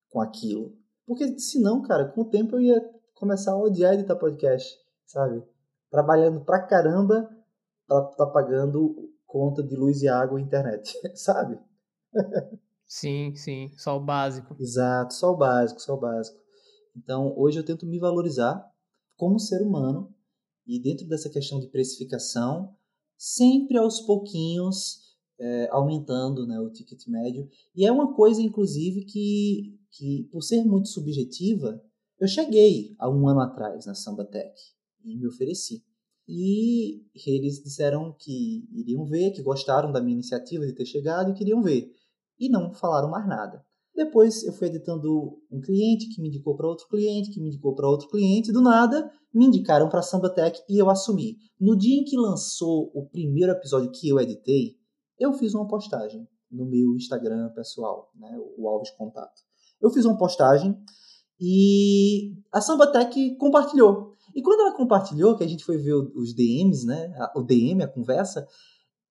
com aquilo. Porque senão, cara, com o tempo eu ia começar a odiar editar podcast, sabe? Trabalhando pra caramba pra tá pagando conta de luz e água e internet, (laughs) sabe? Sim, sim, só o básico. Exato, só o básico, só o básico. Então, hoje eu tento me valorizar como ser humano e dentro dessa questão de precificação, sempre aos pouquinhos é, aumentando né, o ticket médio. E é uma coisa, inclusive, que, que, por ser muito subjetiva, eu cheguei há um ano atrás na Sambatec e me ofereci. E eles disseram que iriam ver, que gostaram da minha iniciativa de ter chegado e queriam ver. E não falaram mais nada. Depois eu fui editando um cliente que me indicou para outro cliente, que me indicou para outro cliente, do nada me indicaram para a Sambatec e eu assumi. No dia em que lançou o primeiro episódio que eu editei, eu fiz uma postagem no meu Instagram pessoal, né, o Alves Contato. Eu fiz uma postagem e a Sambatec compartilhou. E quando ela compartilhou, que a gente foi ver os DMs, né, o DM, a conversa,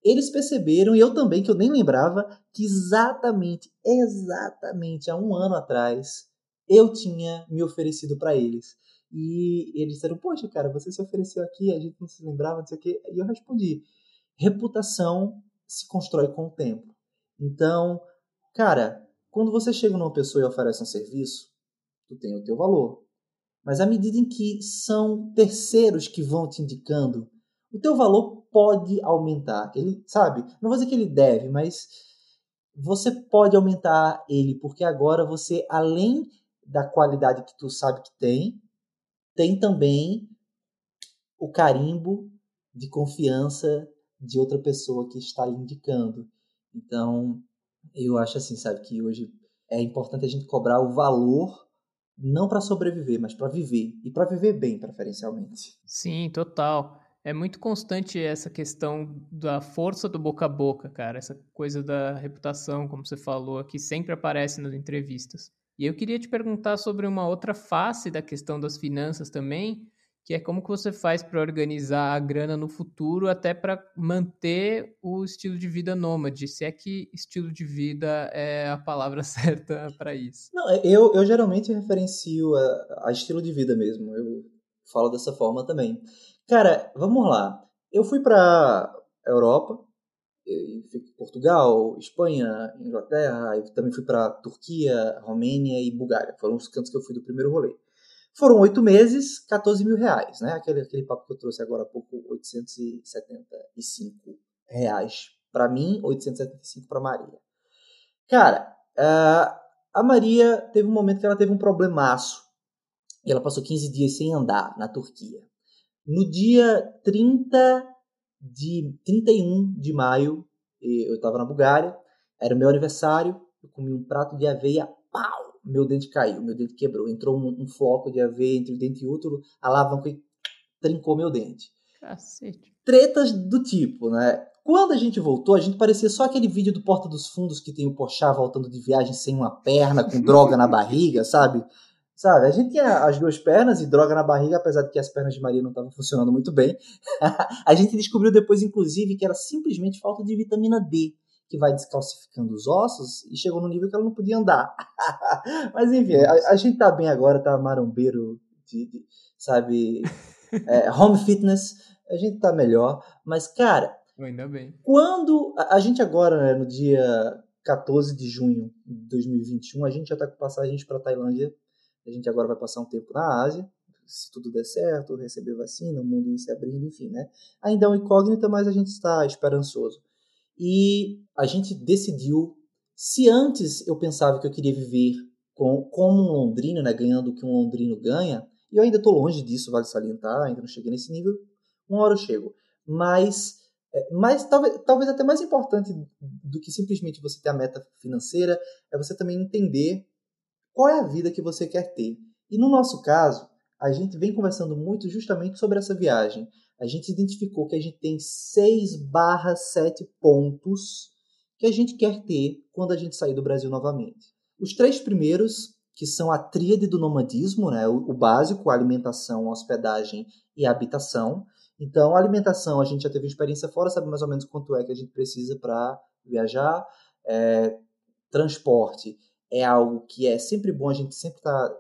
eles perceberam, e eu também, que eu nem lembrava, que exatamente, exatamente há um ano atrás, eu tinha me oferecido para eles. E eles disseram, poxa, cara, você se ofereceu aqui, a gente não se lembrava, não sei o quê. E eu respondi, reputação se constrói com o tempo. Então, cara, quando você chega numa pessoa e oferece um serviço, tu tem o teu valor. Mas à medida em que são terceiros que vão te indicando, o teu valor pode aumentar. Ele, sabe? Não vou dizer que ele deve, mas você pode aumentar ele, porque agora você, além da qualidade que tu sabe que tem, tem também o carimbo de confiança de outra pessoa que está lhe indicando. Então, eu acho assim, sabe, que hoje é importante a gente cobrar o valor não para sobreviver, mas para viver e para viver bem, preferencialmente. Sim, total. É muito constante essa questão da força do boca a boca, cara. Essa coisa da reputação, como você falou, que sempre aparece nas entrevistas. E eu queria te perguntar sobre uma outra face da questão das finanças também, que é como que você faz para organizar a grana no futuro até para manter o estilo de vida nômade, se é que estilo de vida é a palavra (laughs) certa para isso. Não, é, eu, eu geralmente referencio a, a, estilo de vida mesmo, eu falo dessa forma também. Cara, vamos lá, eu fui para Europa, Portugal, Espanha, Inglaterra, também fui para Turquia, Romênia e Bulgária, foram os cantos que eu fui do primeiro rolê. Foram oito meses, 14 mil reais, né? Aquele, aquele papo que eu trouxe agora há pouco, 875 reais para mim, 875 para Maria. Cara, a Maria teve um momento que ela teve um problemaço e ela passou 15 dias sem andar na Turquia. No dia 30 de 31 de maio, eu estava na Bulgária, era o meu aniversário, eu comi um prato de aveia, pau! Meu dente caiu, meu dente quebrou. Entrou um, um floco de aveia entre o dente e o útero, a alavanca trincou meu dente. Cacete. Tretas do tipo, né? Quando a gente voltou, a gente parecia só aquele vídeo do Porta dos Fundos que tem o Pochá voltando de viagem sem uma perna, com (laughs) droga na barriga, sabe? Sabe, a gente tinha as duas pernas e droga na barriga, apesar de que as pernas de Maria não estavam funcionando muito bem. (laughs) a gente descobriu depois, inclusive, que era simplesmente falta de vitamina D que vai descalcificando os ossos e chegou no nível que ela não podia andar. (laughs) Mas enfim, a, a, gente tá bem agora, tá marombeiro, de, de sabe, (laughs) é, home fitness, a gente tá melhor. Mas, cara, ainda bem. Quando a, a gente agora, né, no dia 14 de junho de 2021, a gente já tá com passagens para Tailândia. A gente agora vai passar um tempo na Ásia, se tudo der certo, receber vacina, o mundo ir se abrindo, enfim, né? Ainda é uma incógnita, mas a gente está esperançoso. E a gente decidiu, se antes eu pensava que eu queria viver com, como um londrino, né, ganhando o que um londrino ganha, e eu ainda estou longe disso, vale salientar, ainda não cheguei nesse nível, uma hora eu chego. Mas, é, mas talvez, talvez até mais importante do que simplesmente você ter a meta financeira, é você também entender qual é a vida que você quer ter. E no nosso caso, a gente vem conversando muito justamente sobre essa viagem a gente identificou que a gente tem 6 barra 7 pontos que a gente quer ter quando a gente sair do Brasil novamente. Os três primeiros, que são a tríade do nomadismo, né? o, básico, a alimentação, a hospedagem e a habitação. Então, alimentação, a gente já teve experiência fora, sabe mais ou menos quanto é que a gente precisa para viajar. é, transporte é algo que é sempre bom, a gente sempre está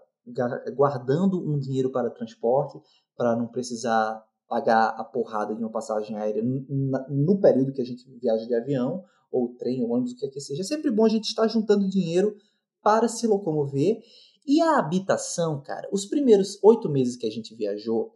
guardando um dinheiro para transporte, para não precisar pagar a porrada de uma passagem aérea no período que a gente viaja de avião, ou trem, ou ônibus, o que é que seja. É sempre bom a gente estar juntando dinheiro para se locomover. E a habitação, cara, os primeiros oito meses que a gente viajou,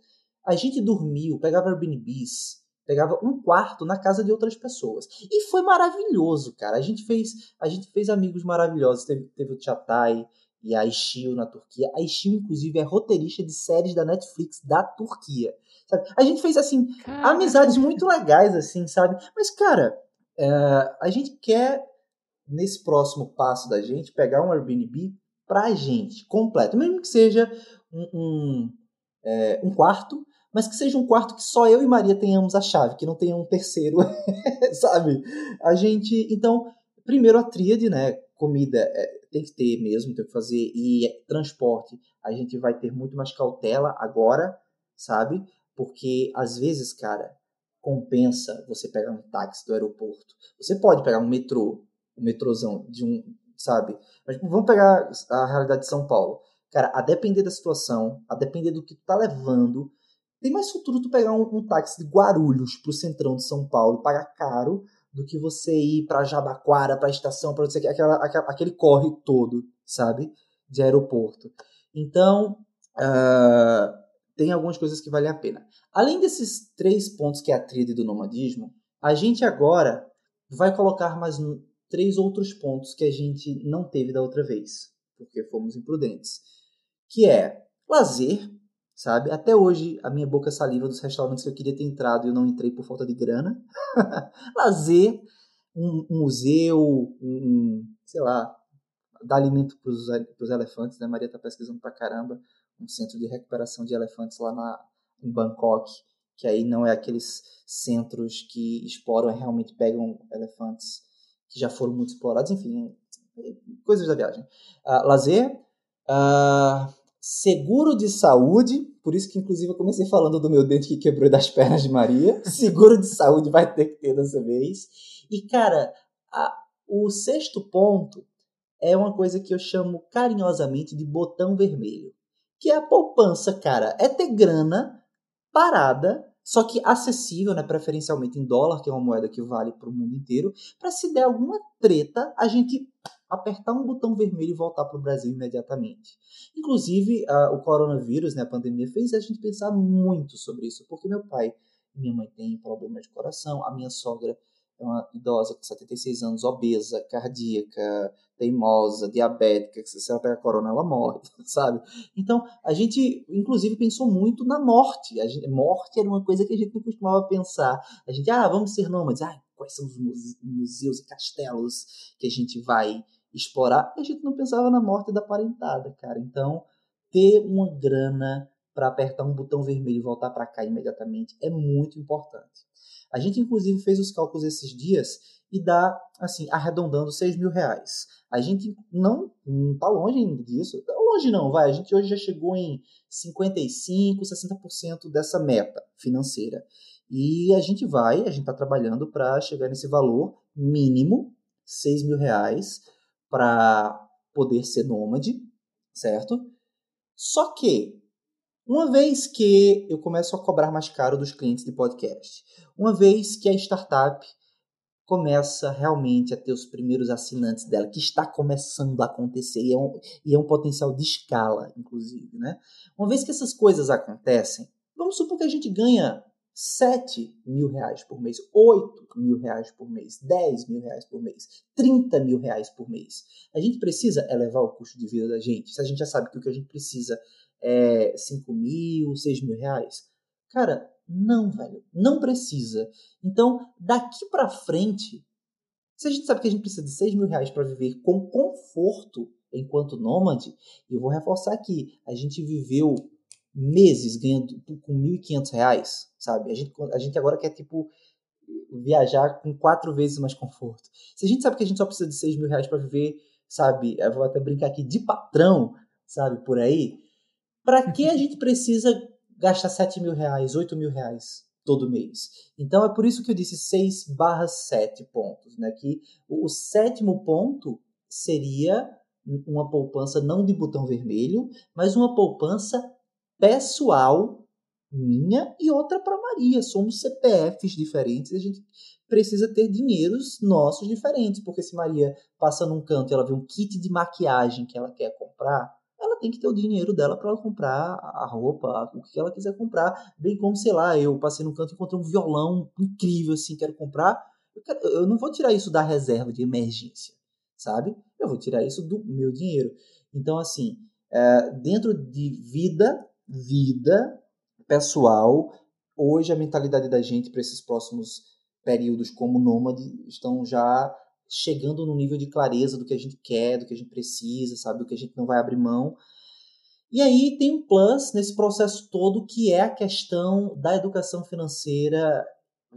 a gente dormiu, pegava Airbnbs, pegava um quarto na casa de outras pessoas. E foi maravilhoso, cara. A gente fez, a gente fez amigos maravilhosos. Teve, teve o Chatai e a Ishio na Turquia. A Ishio, inclusive, é roteirista de séries da Netflix da Turquia. Sabe? A gente fez, assim, Caraca. amizades muito legais, assim, sabe? Mas, cara, é, a gente quer, nesse próximo passo da gente, pegar um Airbnb pra gente, completo. Mesmo que seja um, um, é, um quarto mas que seja um quarto que só eu e Maria tenhamos a chave, que não tenha um terceiro, (laughs) sabe? A gente, então, primeiro a tríade, né? Comida é, tem que ter mesmo, tem que fazer e transporte, a gente vai ter muito mais cautela agora, sabe? Porque às vezes, cara, compensa você pegar um táxi do aeroporto. Você pode pegar um metrô, um metrôzão de um, sabe? Mas vamos pegar a realidade de São Paulo. Cara, a depender da situação, a depender do que tu tá levando, tem mais futuro tu pegar um, um táxi de Guarulhos pro centrão de São Paulo, pagar caro, do que você ir para Jabaquara, para a estação, para você aquela, aquela, aquele corre todo, sabe? De aeroporto. Então, uh, tem algumas coisas que valem a pena. Além desses três pontos que é a tríade do nomadismo, a gente agora vai colocar mais três outros pontos que a gente não teve da outra vez, porque fomos imprudentes, que é lazer, sabe? Até hoje a minha boca saliva dos restaurantes que eu queria ter entrado e eu não entrei por falta de grana. (laughs) Lazer, um, um museu, um, um, sei lá, dar alimento para os elefantes, né? Maria tá pesquisando pra caramba um centro de recuperação de elefantes lá na, em Bangkok, que aí não é aqueles centros que exploram, é realmente pegam elefantes que já foram muito explorados, enfim, coisas da viagem. Uh, lazer, uh, seguro de saúde, por isso que inclusive eu comecei falando do meu dente que quebrou das pernas de Maria. (laughs) Seguro de saúde vai ter que ter dessa vez. E cara, a, o sexto ponto é uma coisa que eu chamo carinhosamente de botão vermelho, que é a poupança, cara. É ter grana parada, só que acessível, né, preferencialmente em dólar, que é uma moeda que vale para o mundo inteiro, para se der alguma treta, a gente apertar um botão vermelho e voltar para o Brasil imediatamente. Inclusive, a, o coronavírus, né, a pandemia, fez a gente pensar muito sobre isso, porque meu pai e minha mãe têm problemas de coração, a minha sogra é uma idosa com 76 anos, obesa, cardíaca, teimosa, diabética, que se ela pega corona, ela morre, (laughs) sabe? Então, a gente, inclusive, pensou muito na morte. A gente, morte era uma coisa que a gente não costumava pensar. A gente, ah, vamos ser nômades. Ah, quais são os museus e castelos que a gente vai explorar, e a gente não pensava na morte da parentada, cara. Então, ter uma grana para apertar um botão vermelho e voltar para cá imediatamente é muito importante. A gente, inclusive, fez os cálculos esses dias e dá, assim, arredondando 6 mil reais. A gente não, não tá longe disso. Tá longe não, vai. A gente hoje já chegou em 55, 60% dessa meta financeira. E a gente vai, a gente está trabalhando para chegar nesse valor mínimo, 6 mil reais, para poder ser nômade, certo? Só que, uma vez que eu começo a cobrar mais caro dos clientes de podcast, uma vez que a startup começa realmente a ter os primeiros assinantes dela, que está começando a acontecer, e é um, e é um potencial de escala, inclusive, né? Uma vez que essas coisas acontecem, vamos supor que a gente ganha 7 mil reais por mês, 8 mil reais por mês, 10 mil reais por mês, 30 mil reais por mês. A gente precisa elevar o custo de vida da gente. Se a gente já sabe que o que a gente precisa é 5 mil, 6 mil reais. Cara, não, velho. Não precisa. Então, daqui para frente, se a gente sabe que a gente precisa de 6 mil reais para viver com conforto enquanto nômade, eu vou reforçar aqui, a gente viveu meses ganhando com 1.500 reais, sabe? A gente, a gente agora quer, tipo, viajar com quatro vezes mais conforto. Se a gente sabe que a gente só precisa de 6 mil reais para viver, sabe? Eu vou até brincar aqui de patrão, sabe? Por aí. Para que a gente precisa gastar 7 mil reais, 8 mil reais todo mês. Então é por isso que eu disse 6 barra 7 pontos, né? Que o, o sétimo ponto seria uma poupança não de botão vermelho, mas uma poupança pessoal minha e outra para Maria. Somos CPFs diferentes, a gente precisa ter dinheiros nossos diferentes, porque se Maria passa num canto e ela vê um kit de maquiagem que ela quer comprar, ela tem que ter o dinheiro dela para comprar a roupa, o que ela quiser comprar. Bem como, sei lá, eu passei no canto e encontrei um violão incrível, assim, quero comprar. Eu, quero, eu não vou tirar isso da reserva de emergência, sabe? Eu vou tirar isso do meu dinheiro. Então, assim, é, dentro de vida, vida pessoal, hoje a mentalidade da gente para esses próximos períodos como nômade estão já chegando no nível de clareza do que a gente quer, do que a gente precisa, sabe, do que a gente não vai abrir mão. E aí tem um plus nesse processo todo que é a questão da educação financeira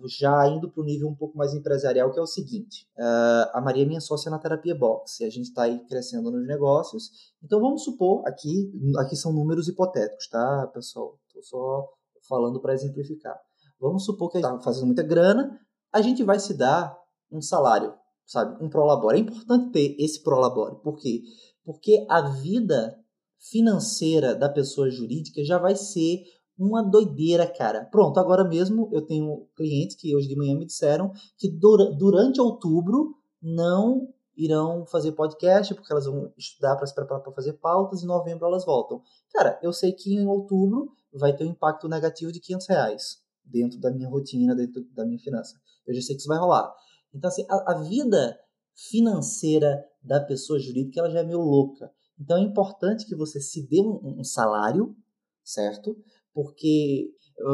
já indo para o nível um pouco mais empresarial, que é o seguinte: uh, a Maria é minha sócia na terapia box, e a gente está aí crescendo nos negócios. Então vamos supor aqui, aqui são números hipotéticos, tá, pessoal? Estou só falando para exemplificar. Vamos supor que está fazendo muita grana, a gente vai se dar um salário sabe? Um prolabore. É importante ter esse prolabore. Por quê? Porque a vida financeira da pessoa jurídica já vai ser uma doideira, cara. Pronto, agora mesmo eu tenho clientes que hoje de manhã me disseram que durante outubro não irão fazer podcast porque elas vão estudar para se preparar para fazer pautas e em novembro elas voltam. Cara, eu sei que em outubro vai ter um impacto negativo de 500 reais dentro da minha rotina, dentro da minha finança. Eu já sei que isso vai rolar. Então, assim, a, a vida financeira da pessoa jurídica ela já é meio louca. Então, é importante que você se dê um, um salário, certo? Porque,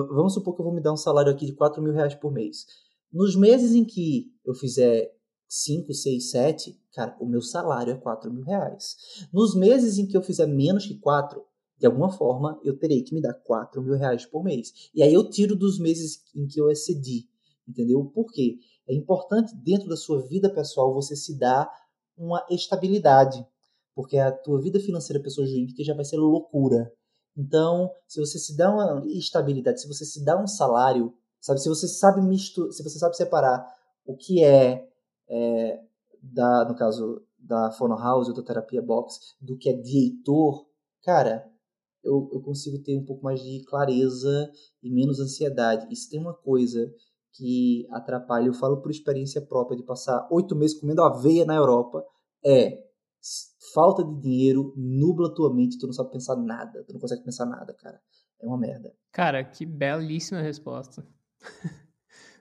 vamos supor que eu vou me dar um salário aqui de 4 mil reais por mês. Nos meses em que eu fizer 5, 6, 7, cara, o meu salário é 4 mil reais. Nos meses em que eu fizer menos que 4, de alguma forma, eu terei que me dar 4 mil reais por mês. E aí eu tiro dos meses em que eu excedi, entendeu? Por quê? É importante dentro da sua vida pessoal você se dar uma estabilidade, porque a tua vida financeira pessoa jurídica já vai ser loucura. Então, se você se dá uma estabilidade, se você se dá um salário, sabe, se você sabe misturar, se você sabe separar o que é, é da, no caso da Fono House ou da Terapia Box, do que é de Heitor, cara, eu, eu consigo ter um pouco mais de clareza e menos ansiedade. Se tem uma coisa que atrapalha, eu falo por experiência própria de passar oito meses comendo aveia na Europa, é falta de dinheiro nubla tua mente, tu não sabe pensar nada, tu não consegue pensar nada, cara. É uma merda. Cara, que belíssima resposta. (laughs)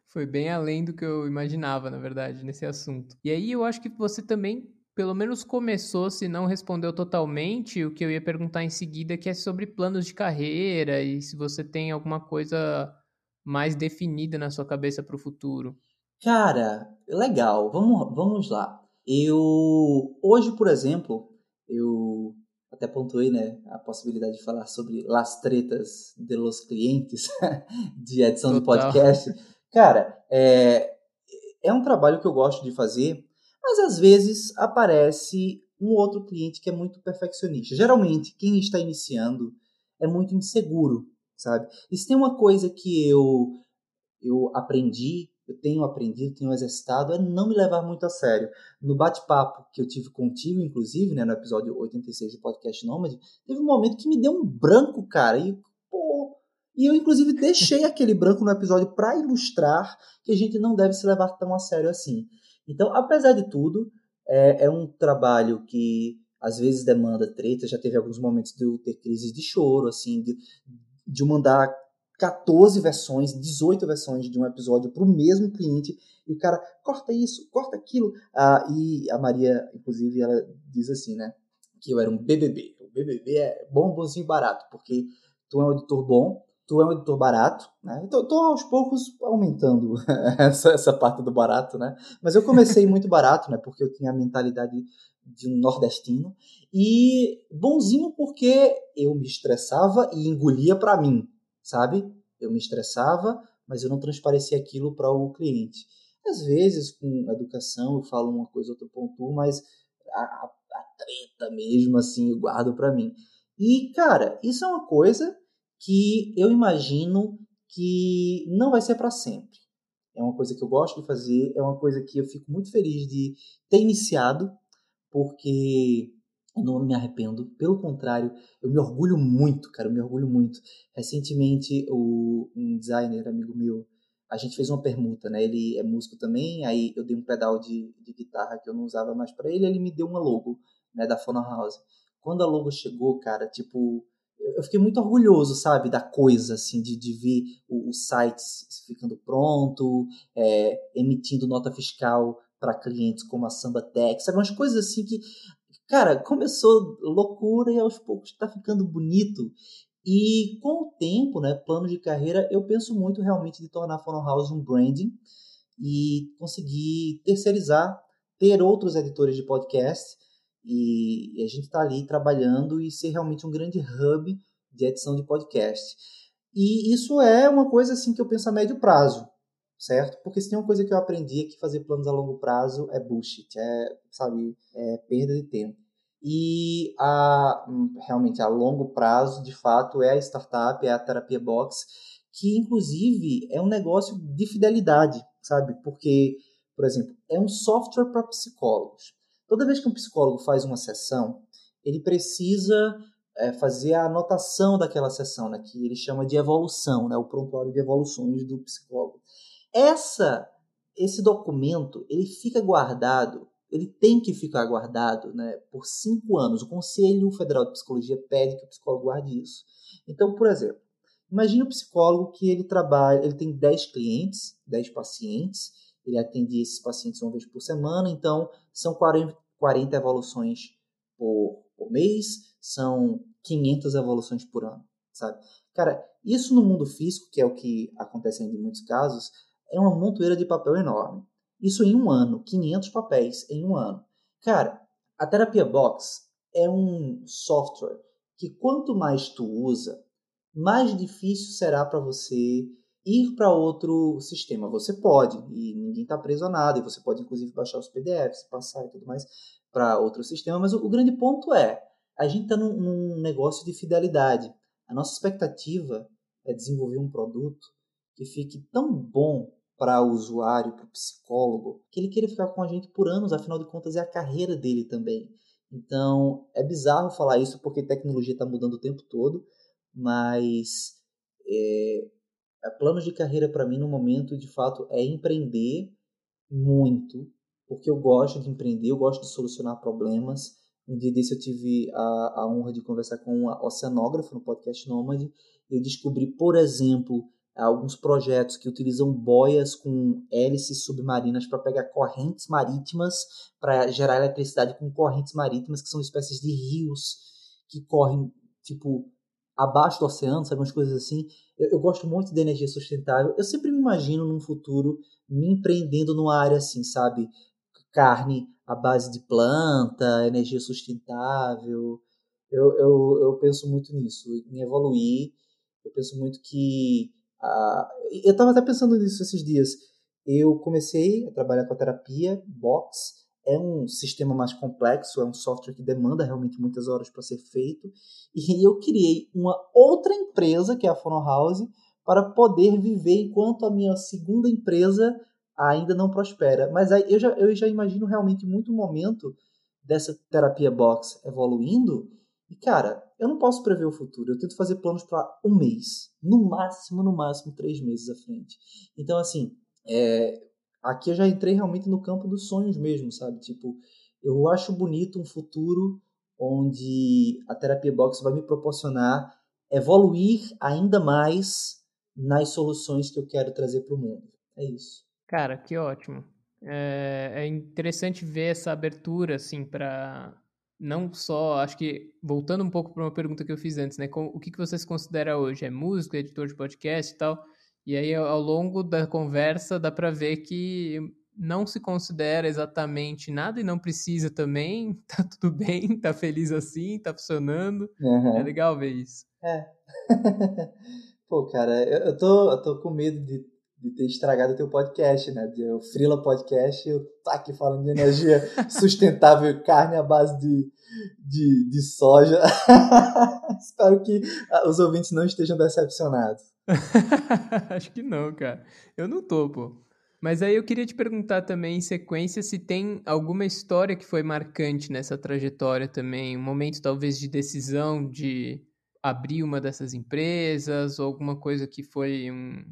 Foi bem além do que eu imaginava, na verdade, nesse assunto. E aí eu acho que você também, pelo menos começou, se não respondeu totalmente, o que eu ia perguntar em seguida, que é sobre planos de carreira e se você tem alguma coisa mais definida na sua cabeça para o futuro? Cara, legal. Vamos, vamos lá. Eu hoje, por exemplo, eu até pontuei, né, a possibilidade de falar sobre las tretas de los clientes (laughs) de edição Total. do podcast. Cara, é, é um trabalho que eu gosto de fazer, mas às vezes aparece um outro cliente que é muito perfeccionista. Geralmente, quem está iniciando é muito inseguro sabe? E se tem uma coisa que eu, eu aprendi, eu tenho aprendido, tenho exercitado, é não me levar muito a sério. No bate-papo que eu tive contigo, inclusive, né, no episódio 86 do podcast Nômade, teve um momento que me deu um branco, cara, e pô, e eu, inclusive, deixei (laughs) aquele branco no episódio para ilustrar que a gente não deve se levar tão a sério assim. Então, apesar de tudo, é, é um trabalho que às vezes demanda treta. Já teve alguns momentos de eu ter crises de choro, assim, de, de mandar 14 versões, 18 versões de um episódio para o mesmo cliente e o cara corta isso, corta aquilo. Ah, e a Maria, inclusive, ela diz assim, né? Que eu era um BBB. O BBB é bom, bonzinho, barato, porque tu é um editor bom, tu é um editor barato, né? Então, tô aos poucos aumentando (laughs) essa, essa parte do barato, né? Mas eu comecei (laughs) muito barato, né? Porque eu tinha a mentalidade de um nordestino e bonzinho porque eu me estressava e engolia para mim, sabe? Eu me estressava, mas eu não transparecia aquilo para o cliente. Às vezes, com educação, eu falo uma coisa, outro ponto, mas a, a, a treta mesmo, assim, eu guardo para mim. E, cara, isso é uma coisa que eu imagino que não vai ser para sempre. É uma coisa que eu gosto de fazer, é uma coisa que eu fico muito feliz de ter iniciado, porque eu não me arrependo, pelo contrário, eu me orgulho muito, cara, eu me orgulho muito. Recentemente, o, um designer, amigo meu, a gente fez uma permuta, né? Ele é músico também, aí eu dei um pedal de, de guitarra que eu não usava mais para ele, ele me deu uma logo, né, da Phono House. Quando a logo chegou, cara, tipo, eu fiquei muito orgulhoso, sabe, da coisa, assim, de, de ver o, o site ficando pronto, é, emitindo nota fiscal para clientes como a Samba Tech, sabe, umas coisas assim que, cara, começou loucura e aos poucos está ficando bonito. E com o tempo, né, plano de carreira, eu penso muito realmente de tornar a Phono House um branding e conseguir terceirizar, ter outros editores de podcast e a gente está ali trabalhando e ser realmente um grande hub de edição de podcast. E isso é uma coisa assim que eu penso a médio prazo, certo? Porque se tem uma coisa que eu aprendi é que fazer planos a longo prazo é bullshit, é, sabe, é perda de tempo. E a, realmente a longo prazo, de fato, é a startup, é a Terapia Box, que inclusive é um negócio de fidelidade, sabe? Porque, por exemplo, é um software para psicólogos. Toda vez que um psicólogo faz uma sessão, ele precisa é, fazer a anotação daquela sessão, né, que ele chama de evolução, né, o prontuário de evoluções do psicólogo. Essa, esse documento, ele fica guardado ele tem que ficar guardado né, por cinco anos. O Conselho Federal de Psicologia pede que o psicólogo guarde isso. Então, por exemplo, imagine o psicólogo que ele trabalha, ele tem 10 clientes, 10 pacientes, ele atende esses pacientes uma vez por semana, então são 40, 40 evoluções por, por mês, são 500 evoluções por ano, sabe? Cara, isso no mundo físico, que é o que acontece em muitos casos, é uma montoeira de papel enorme. Isso em um ano, 500 papéis em um ano. Cara, a Terapia Box é um software que quanto mais tu usa, mais difícil será para você ir para outro sistema. Você pode, e ninguém está preso a nada, e você pode inclusive baixar os PDFs, passar e tudo mais para outro sistema, mas o, o, grande ponto é, a gente está num, num negócio de fidelidade. A nossa expectativa é desenvolver um produto que fique tão bom para o usuário, para o psicólogo, que ele queira ficar com a gente por anos, afinal de contas é a carreira dele também. Então é bizarro falar isso porque tecnologia está mudando o tempo todo, mas é, planos de carreira para mim no momento de fato é empreender muito, porque eu gosto de empreender, eu gosto de solucionar problemas. Um dia desse eu tive a, a honra de conversar com uma oceanógrafa no podcast Nômade. Eu descobri, por exemplo, alguns projetos que utilizam boias com hélices submarinas para pegar correntes marítimas, para gerar eletricidade com correntes marítimas, que são espécies de rios que correm, tipo, abaixo do oceano, sabe, umas coisas assim. Eu, eu gosto muito de energia sustentável. Eu sempre me imagino num futuro me empreendendo numa área assim, sabe? Carne à base de planta, energia sustentável. Eu, eu, eu penso muito nisso, em evoluir. Eu penso muito que ah, eu estava até pensando nisso esses dias. Eu comecei a trabalhar com a terapia Box. É um sistema mais complexo, é um software que demanda realmente muitas horas para ser feito. E eu criei uma outra empresa, que é a Phono House, para poder viver enquanto a minha segunda empresa ainda não prospera. Mas aí eu já, eu já imagino realmente muito momento dessa terapia box evoluindo. E cara, eu não posso prever o futuro. Eu tento fazer planos para um mês, no máximo, no máximo três meses à frente. Então, assim, é, aqui eu já entrei realmente no campo dos sonhos mesmo, sabe? Tipo, eu acho bonito um futuro onde a terapia box vai me proporcionar evoluir ainda mais nas soluções que eu quero trazer para o mundo. É isso. Cara, que ótimo. É, é interessante ver essa abertura, assim, para não só, acho que, voltando um pouco para uma pergunta que eu fiz antes, né? o que, que você se considera hoje? É músico, editor de podcast e tal? E aí, ao longo da conversa, dá para ver que não se considera exatamente nada e não precisa também, (laughs) tá tudo bem, tá feliz assim, tá funcionando. Uhum. É legal ver isso. É. (laughs) Pô, cara, eu, eu, tô, eu tô com medo de de ter estragado o teu podcast, né? O Frila Podcast, eu tá aqui falando de energia (laughs) sustentável e carne à base de, de, de soja. (laughs) Espero que ah, os ouvintes não estejam decepcionados. (laughs) Acho que não, cara. Eu não tô, pô. Mas aí eu queria te perguntar também, em sequência, se tem alguma história que foi marcante nessa trajetória também, um momento talvez de decisão de abrir uma dessas empresas, ou alguma coisa que foi um,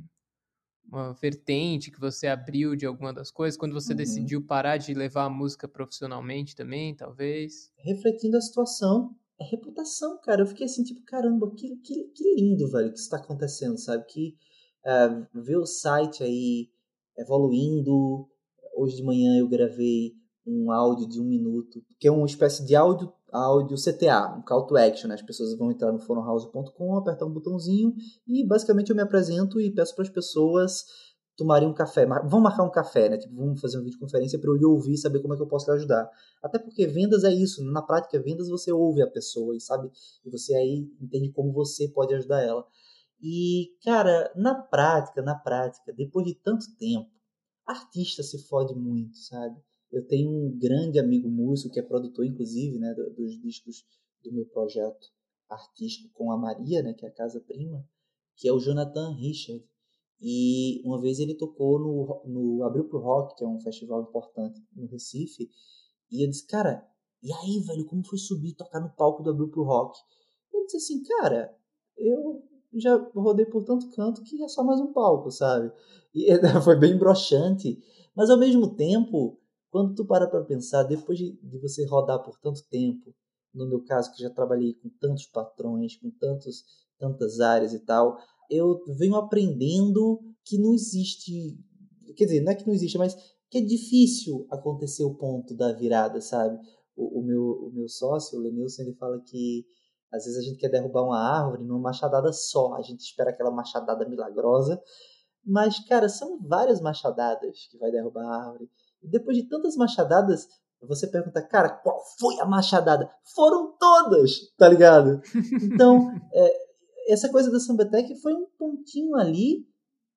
uma vertente que você abriu de alguma das coisas, quando você uhum. decidiu parar de levar a música profissionalmente também, talvez? Refletindo a situação, é reputação, cara. Eu fiquei assim, tipo, caramba, que, que, que lindo, velho, que isso tá acontecendo, sabe? Que uh, ver o site aí evoluindo. Hoje de manhã eu gravei um áudio de um minuto, que é uma espécie de áudio, áudio CTA, um call to action. Né? As pessoas vão entrar no fonohouse.com, apertar um botãozinho e basicamente eu me apresento e peço para as pessoas tomarem um café. Vão marcar um café, né? Tipo, vamos fazer uma videoconferência para eu lhe ouvir saber como é que eu posso lhe ajudar. Até porque vendas é isso. Na prática, vendas você ouve a pessoa e sabe, e você aí entende como você pode ajudar ela. E, cara, na prática, na prática, depois de tanto tempo, artista se fode muito, sabe? Eu tenho um grande amigo músico que é produtor, inclusive, né, dos discos do meu projeto artístico com a Maria, né, que é a Casa Prima, que é o Jonathan Richard. E uma vez ele tocou no, no Abril pro Rock, que é um festival importante no Recife, e eu disse, cara, e aí, velho, como foi subir tocar no palco do Abril pro Rock? Ele disse assim, cara, eu já rodei por tanto canto que é só mais um palco, sabe? E (laughs) foi bem broxante. Mas ao mesmo tempo, quando tu para para pensar, depois de, de você rodar por tanto tempo, no meu caso que já trabalhei com tantos patrões, com tantos tantas áreas e tal, eu venho aprendendo que não existe, quer dizer, não é que não existe, mas que é difícil acontecer o ponto da virada, sabe? O, o meu, o meu sócio, o Lenilson, ele fala que às vezes a gente quer derrubar uma árvore numa machadada só, a gente espera aquela machadada milagrosa, mas, cara, são várias machadadas que vai derrubar a árvore. E depois de tantas machadadas, você pergunta, cara, qual foi a machadada? Foram todas, tá ligado? (laughs) Então, é, essa coisa da Sambetec foi um pontinho ali,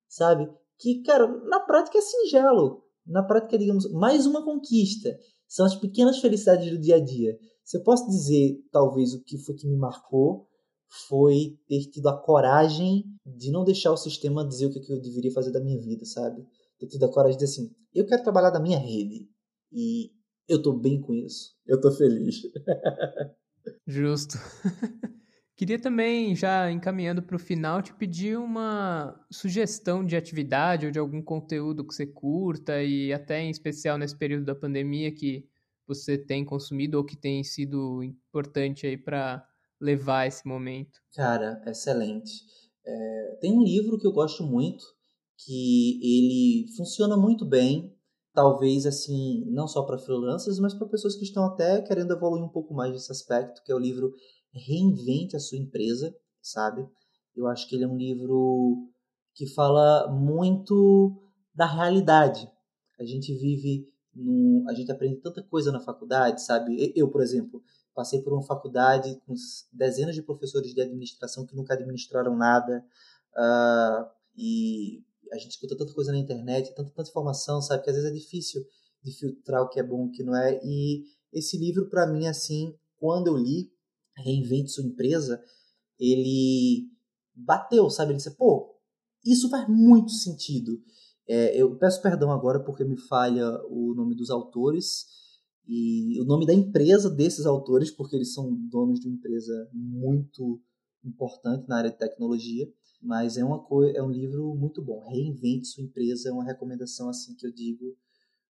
sabe? Que, cara, na prática é singelo. Na prática, é, digamos, mais uma conquista. São as pequenas felicidades do dia a dia. Se eu posso dizer, talvez, o que foi que me marcou foi ter tido a coragem de não deixar o sistema dizer o que eu deveria fazer da minha vida, sabe? Ter tido a coragem de dizer assim, eu quero trabalhar da minha rede. E eu tô bem com isso. Eu tô feliz. (laughs) Justo. (laughs) Queria também, já encaminhando para o final, te pedir uma sugestão de atividade ou de algum conteúdo que você curta e até em especial nesse período da pandemia que você tem consumido ou que tem sido importante aí para levar esse momento? Cara, excelente. É, tem um livro que eu gosto muito, que ele funciona muito bem, talvez assim, não só para freelancers, mas para pessoas que estão até querendo evoluir um pouco mais nesse aspecto, que é o livro Reinvente a sua empresa, sabe? Eu acho que ele é um livro que fala muito da realidade. A gente vive no, a gente aprende tanta coisa na faculdade, sabe? Eu, por exemplo, passei por uma faculdade com dezenas de professores de administração que nunca administraram nada, uh, e a gente escuta tanta coisa na internet, tanta, tanta informação, sabe? Que às vezes é difícil de filtrar o que é bom e o que não é. E esse livro, para mim, assim, quando eu li Reinvente Sua Empresa, ele bateu, sabe? Ele disse, pô, isso faz muito sentido. É, eu peço perdão agora porque me falha o nome dos autores e o nome da empresa desses autores, porque eles são donos de uma empresa muito importante na área de tecnologia. Mas é, uma é um livro muito bom. Reinvente sua empresa é uma recomendação assim que eu digo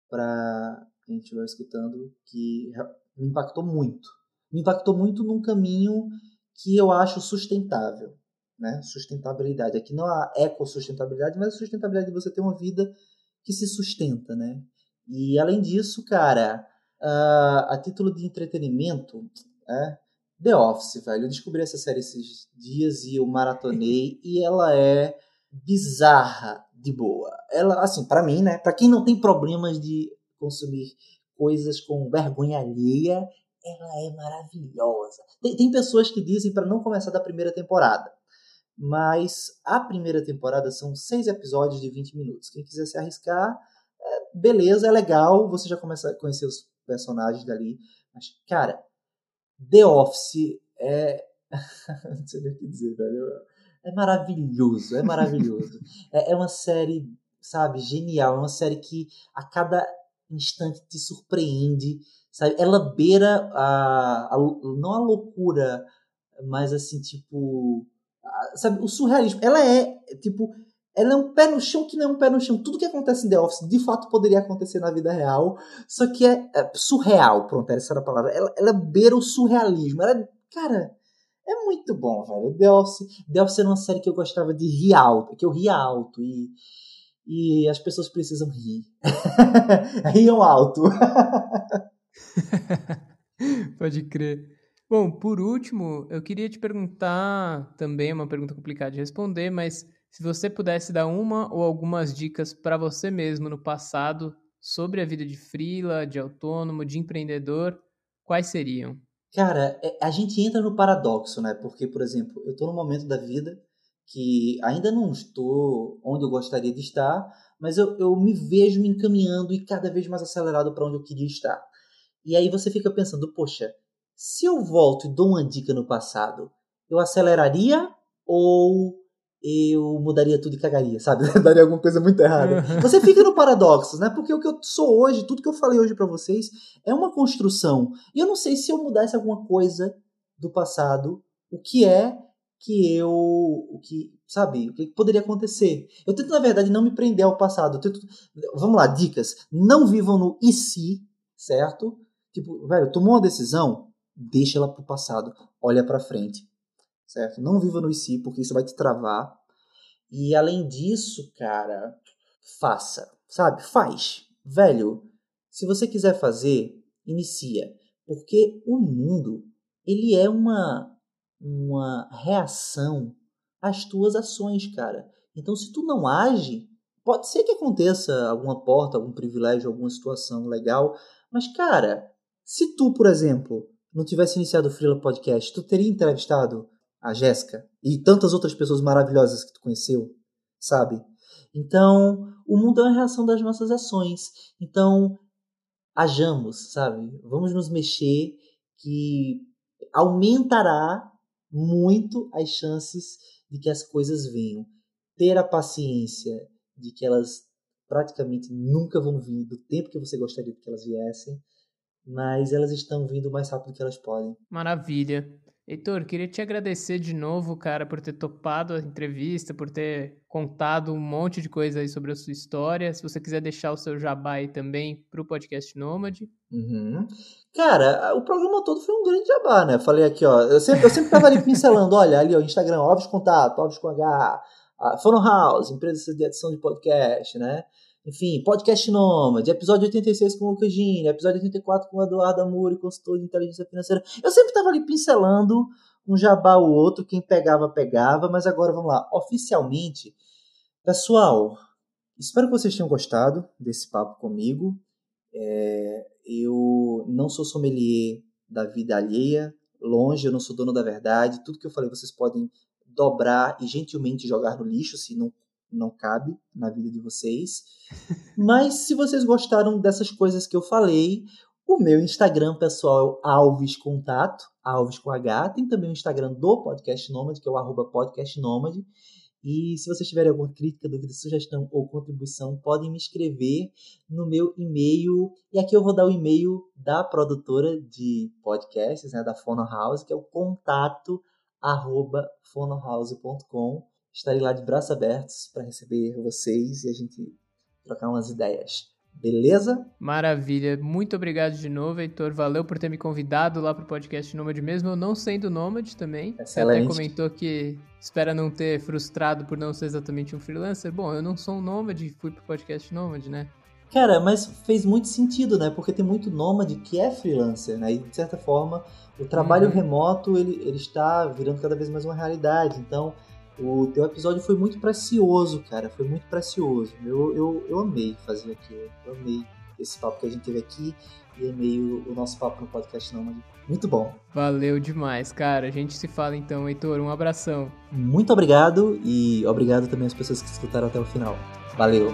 para quem estiver escutando que me impactou muito. Me impactou muito num caminho que eu acho sustentável né? Sustentabilidade. Aqui não há ecossustentabilidade, mas a sustentabilidade de você ter uma vida que se sustenta, né? E além disso, cara, a, a título de entretenimento, é, The Office, velho. Eu descobri essa série esses dias e eu maratonei (laughs) e ela é bizarra de boa. Ela, assim, para mim, né? Para quem não tem problemas de consumir coisas com vergonha alheia, ela é maravilhosa. Tem, tem pessoas que dizem para não começar da primeira temporada. mas a primeira temporada são seis episódios de 20 minutos. Quem quiser se arriscar, é, beleza, é legal, você já começa a conhecer os personagens dali. Mas, cara, The Office é. (laughs) Não sei nem o que dizer, velho. É maravilhoso, é maravilhoso. (laughs) é, é uma série, sabe, genial. É uma série que a cada instante te surpreende, sabe? Ela beira a, a não a loucura, mas assim, tipo, a, sabe, o surrealismo. Ela é, tipo, ela é um pé no chão que não é um pé no chão. Tudo que acontece em The Office, de fato, poderia acontecer na vida real, só que é, é surreal, pronto, essa era a palavra. Ela, ela beira o surrealismo. Ela, cara, é muito bom, velho. The Office, The Office era uma série que eu gostava de rir alto, que eu ria alto e e as pessoas precisam rir. (laughs) Riam alto. (laughs) Pode crer. Bom, por último, eu queria te perguntar também uma pergunta complicada de responder, mas se você pudesse dar uma ou algumas dicas para você mesmo no passado sobre a vida de freela, de autônomo, de empreendedor, quais seriam? Cara, é, a gente entra no paradoxo, né? Porque, por exemplo, eu estou num momento da vida que ainda não estou onde eu gostaria de estar, mas eu, eu me vejo me encaminhando e cada vez mais acelerado para onde eu queria estar. E aí você fica pensando, poxa, se eu volto e dou uma dica no passado, eu aceleraria ou eu mudaria tudo e cagaria, sabe? (laughs) Daria alguma coisa muito errada. (laughs) Você fica no paradoxo, né? Porque o que eu sou hoje, tudo que eu falei hoje para vocês, é uma construção. E eu não sei se eu mudasse alguma coisa do passado, o que é que eu. O que, sabe? O que poderia acontecer. Eu tento, na verdade, não me prender ao passado. Tento, vamos lá, dicas. Não vivam no e se, certo? Tipo, velho, tomou uma decisão, deixa ela pro passado. Olha pra frente, certo? Não viva no se, porque isso vai te travar. E além disso, cara, faça, sabe? Faz. Velho, se você quiser fazer, inicia. Porque o mundo, ele é uma uma reação às tuas ações, cara. Então, se tu não age, pode ser que aconteça alguma porta, algum privilégio, alguma situação legal, mas, cara, se tu, por exemplo, não tivesse iniciado o Freela Podcast, tu teria entrevistado a Jéssica e tantas outras pessoas maravilhosas que tu conheceu, sabe? Então, o mundo é uma reação das nossas ações. Então, hajamos, sabe? Vamos nos mexer que aumentará muito as chances de que as coisas venham. Ter a paciência de que elas praticamente nunca vão vir do tempo que você gostaria que elas viessem, mas elas estão vindo mais rápido que elas podem. Maravilha. Heitor, queria te agradecer de novo, cara, por ter topado a entrevista, por ter contado um monte de coisa aí sobre a sua história. Se você quiser deixar o seu jabá aí também pro podcast Nômade. Uhum. Cara, o programa todo foi um grande jabá, né? Falei aqui, ó. Eu sempre, eu sempre tava ali pincelando, (laughs) olha, ali, ó, Instagram, óbvios contato, óbvios com H, Phono House, empresa de edição de podcast, né? Enfim, podcast Nômade, episódio 86 com o Lucas Gini, episódio 84 com o Eduardo Amuri, consultor de inteligência financeira. Eu sempre tava ali pincelando um jabá ou outro, quem pegava, pegava, mas agora vamos lá, oficialmente. Pessoal, espero que vocês tenham gostado desse papo comigo. É, eu não sou sommelier da vida alheia, longe, eu não sou dono da verdade. Tudo que eu falei vocês podem dobrar e gentilmente jogar no lixo se não, não cabe na vida de vocês. (laughs) Mas se vocês gostaram dessas coisas que eu falei, o meu Instagram pessoal é Alves Contato, Alves com H. Tem também o Instagram do Podcast Nômade, que é o arroba Podcast Nômade. E se vocês tiverem alguma crítica, dúvida, sugestão ou contribuição, podem me escrever no meu e-mail. E aqui eu vou dar o e-mail da produtora de podcasts, né, da Fono House, que é o contato arroba fonohouse.com. Estarei lá de braços abertos para receber vocês e a gente trocar umas ideias. Beleza? Maravilha. Muito obrigado de novo, Heitor. Valeu por ter me convidado lá pro podcast Nômade mesmo, eu não sendo Nômade também. Excelente. Você até comentou que espera não ter frustrado por não ser exatamente um freelancer. Bom, eu não sou um Nômade, fui pro podcast Nômade, né? Cara, mas fez muito sentido, né? Porque tem muito nômade que é freelancer, né? E de certa forma, o trabalho uhum. remoto ele, ele está virando cada vez mais uma realidade. Então, o teu episódio foi muito precioso, cara. Foi muito precioso. Eu, eu, eu amei fazer aquilo. Eu amei esse papo que a gente teve aqui e amei o, o nosso papo no podcast Nômade. Muito bom. Valeu demais, cara. A gente se fala então, Heitor. Um abração. Muito obrigado e obrigado também às pessoas que escutaram até o final. Valeu.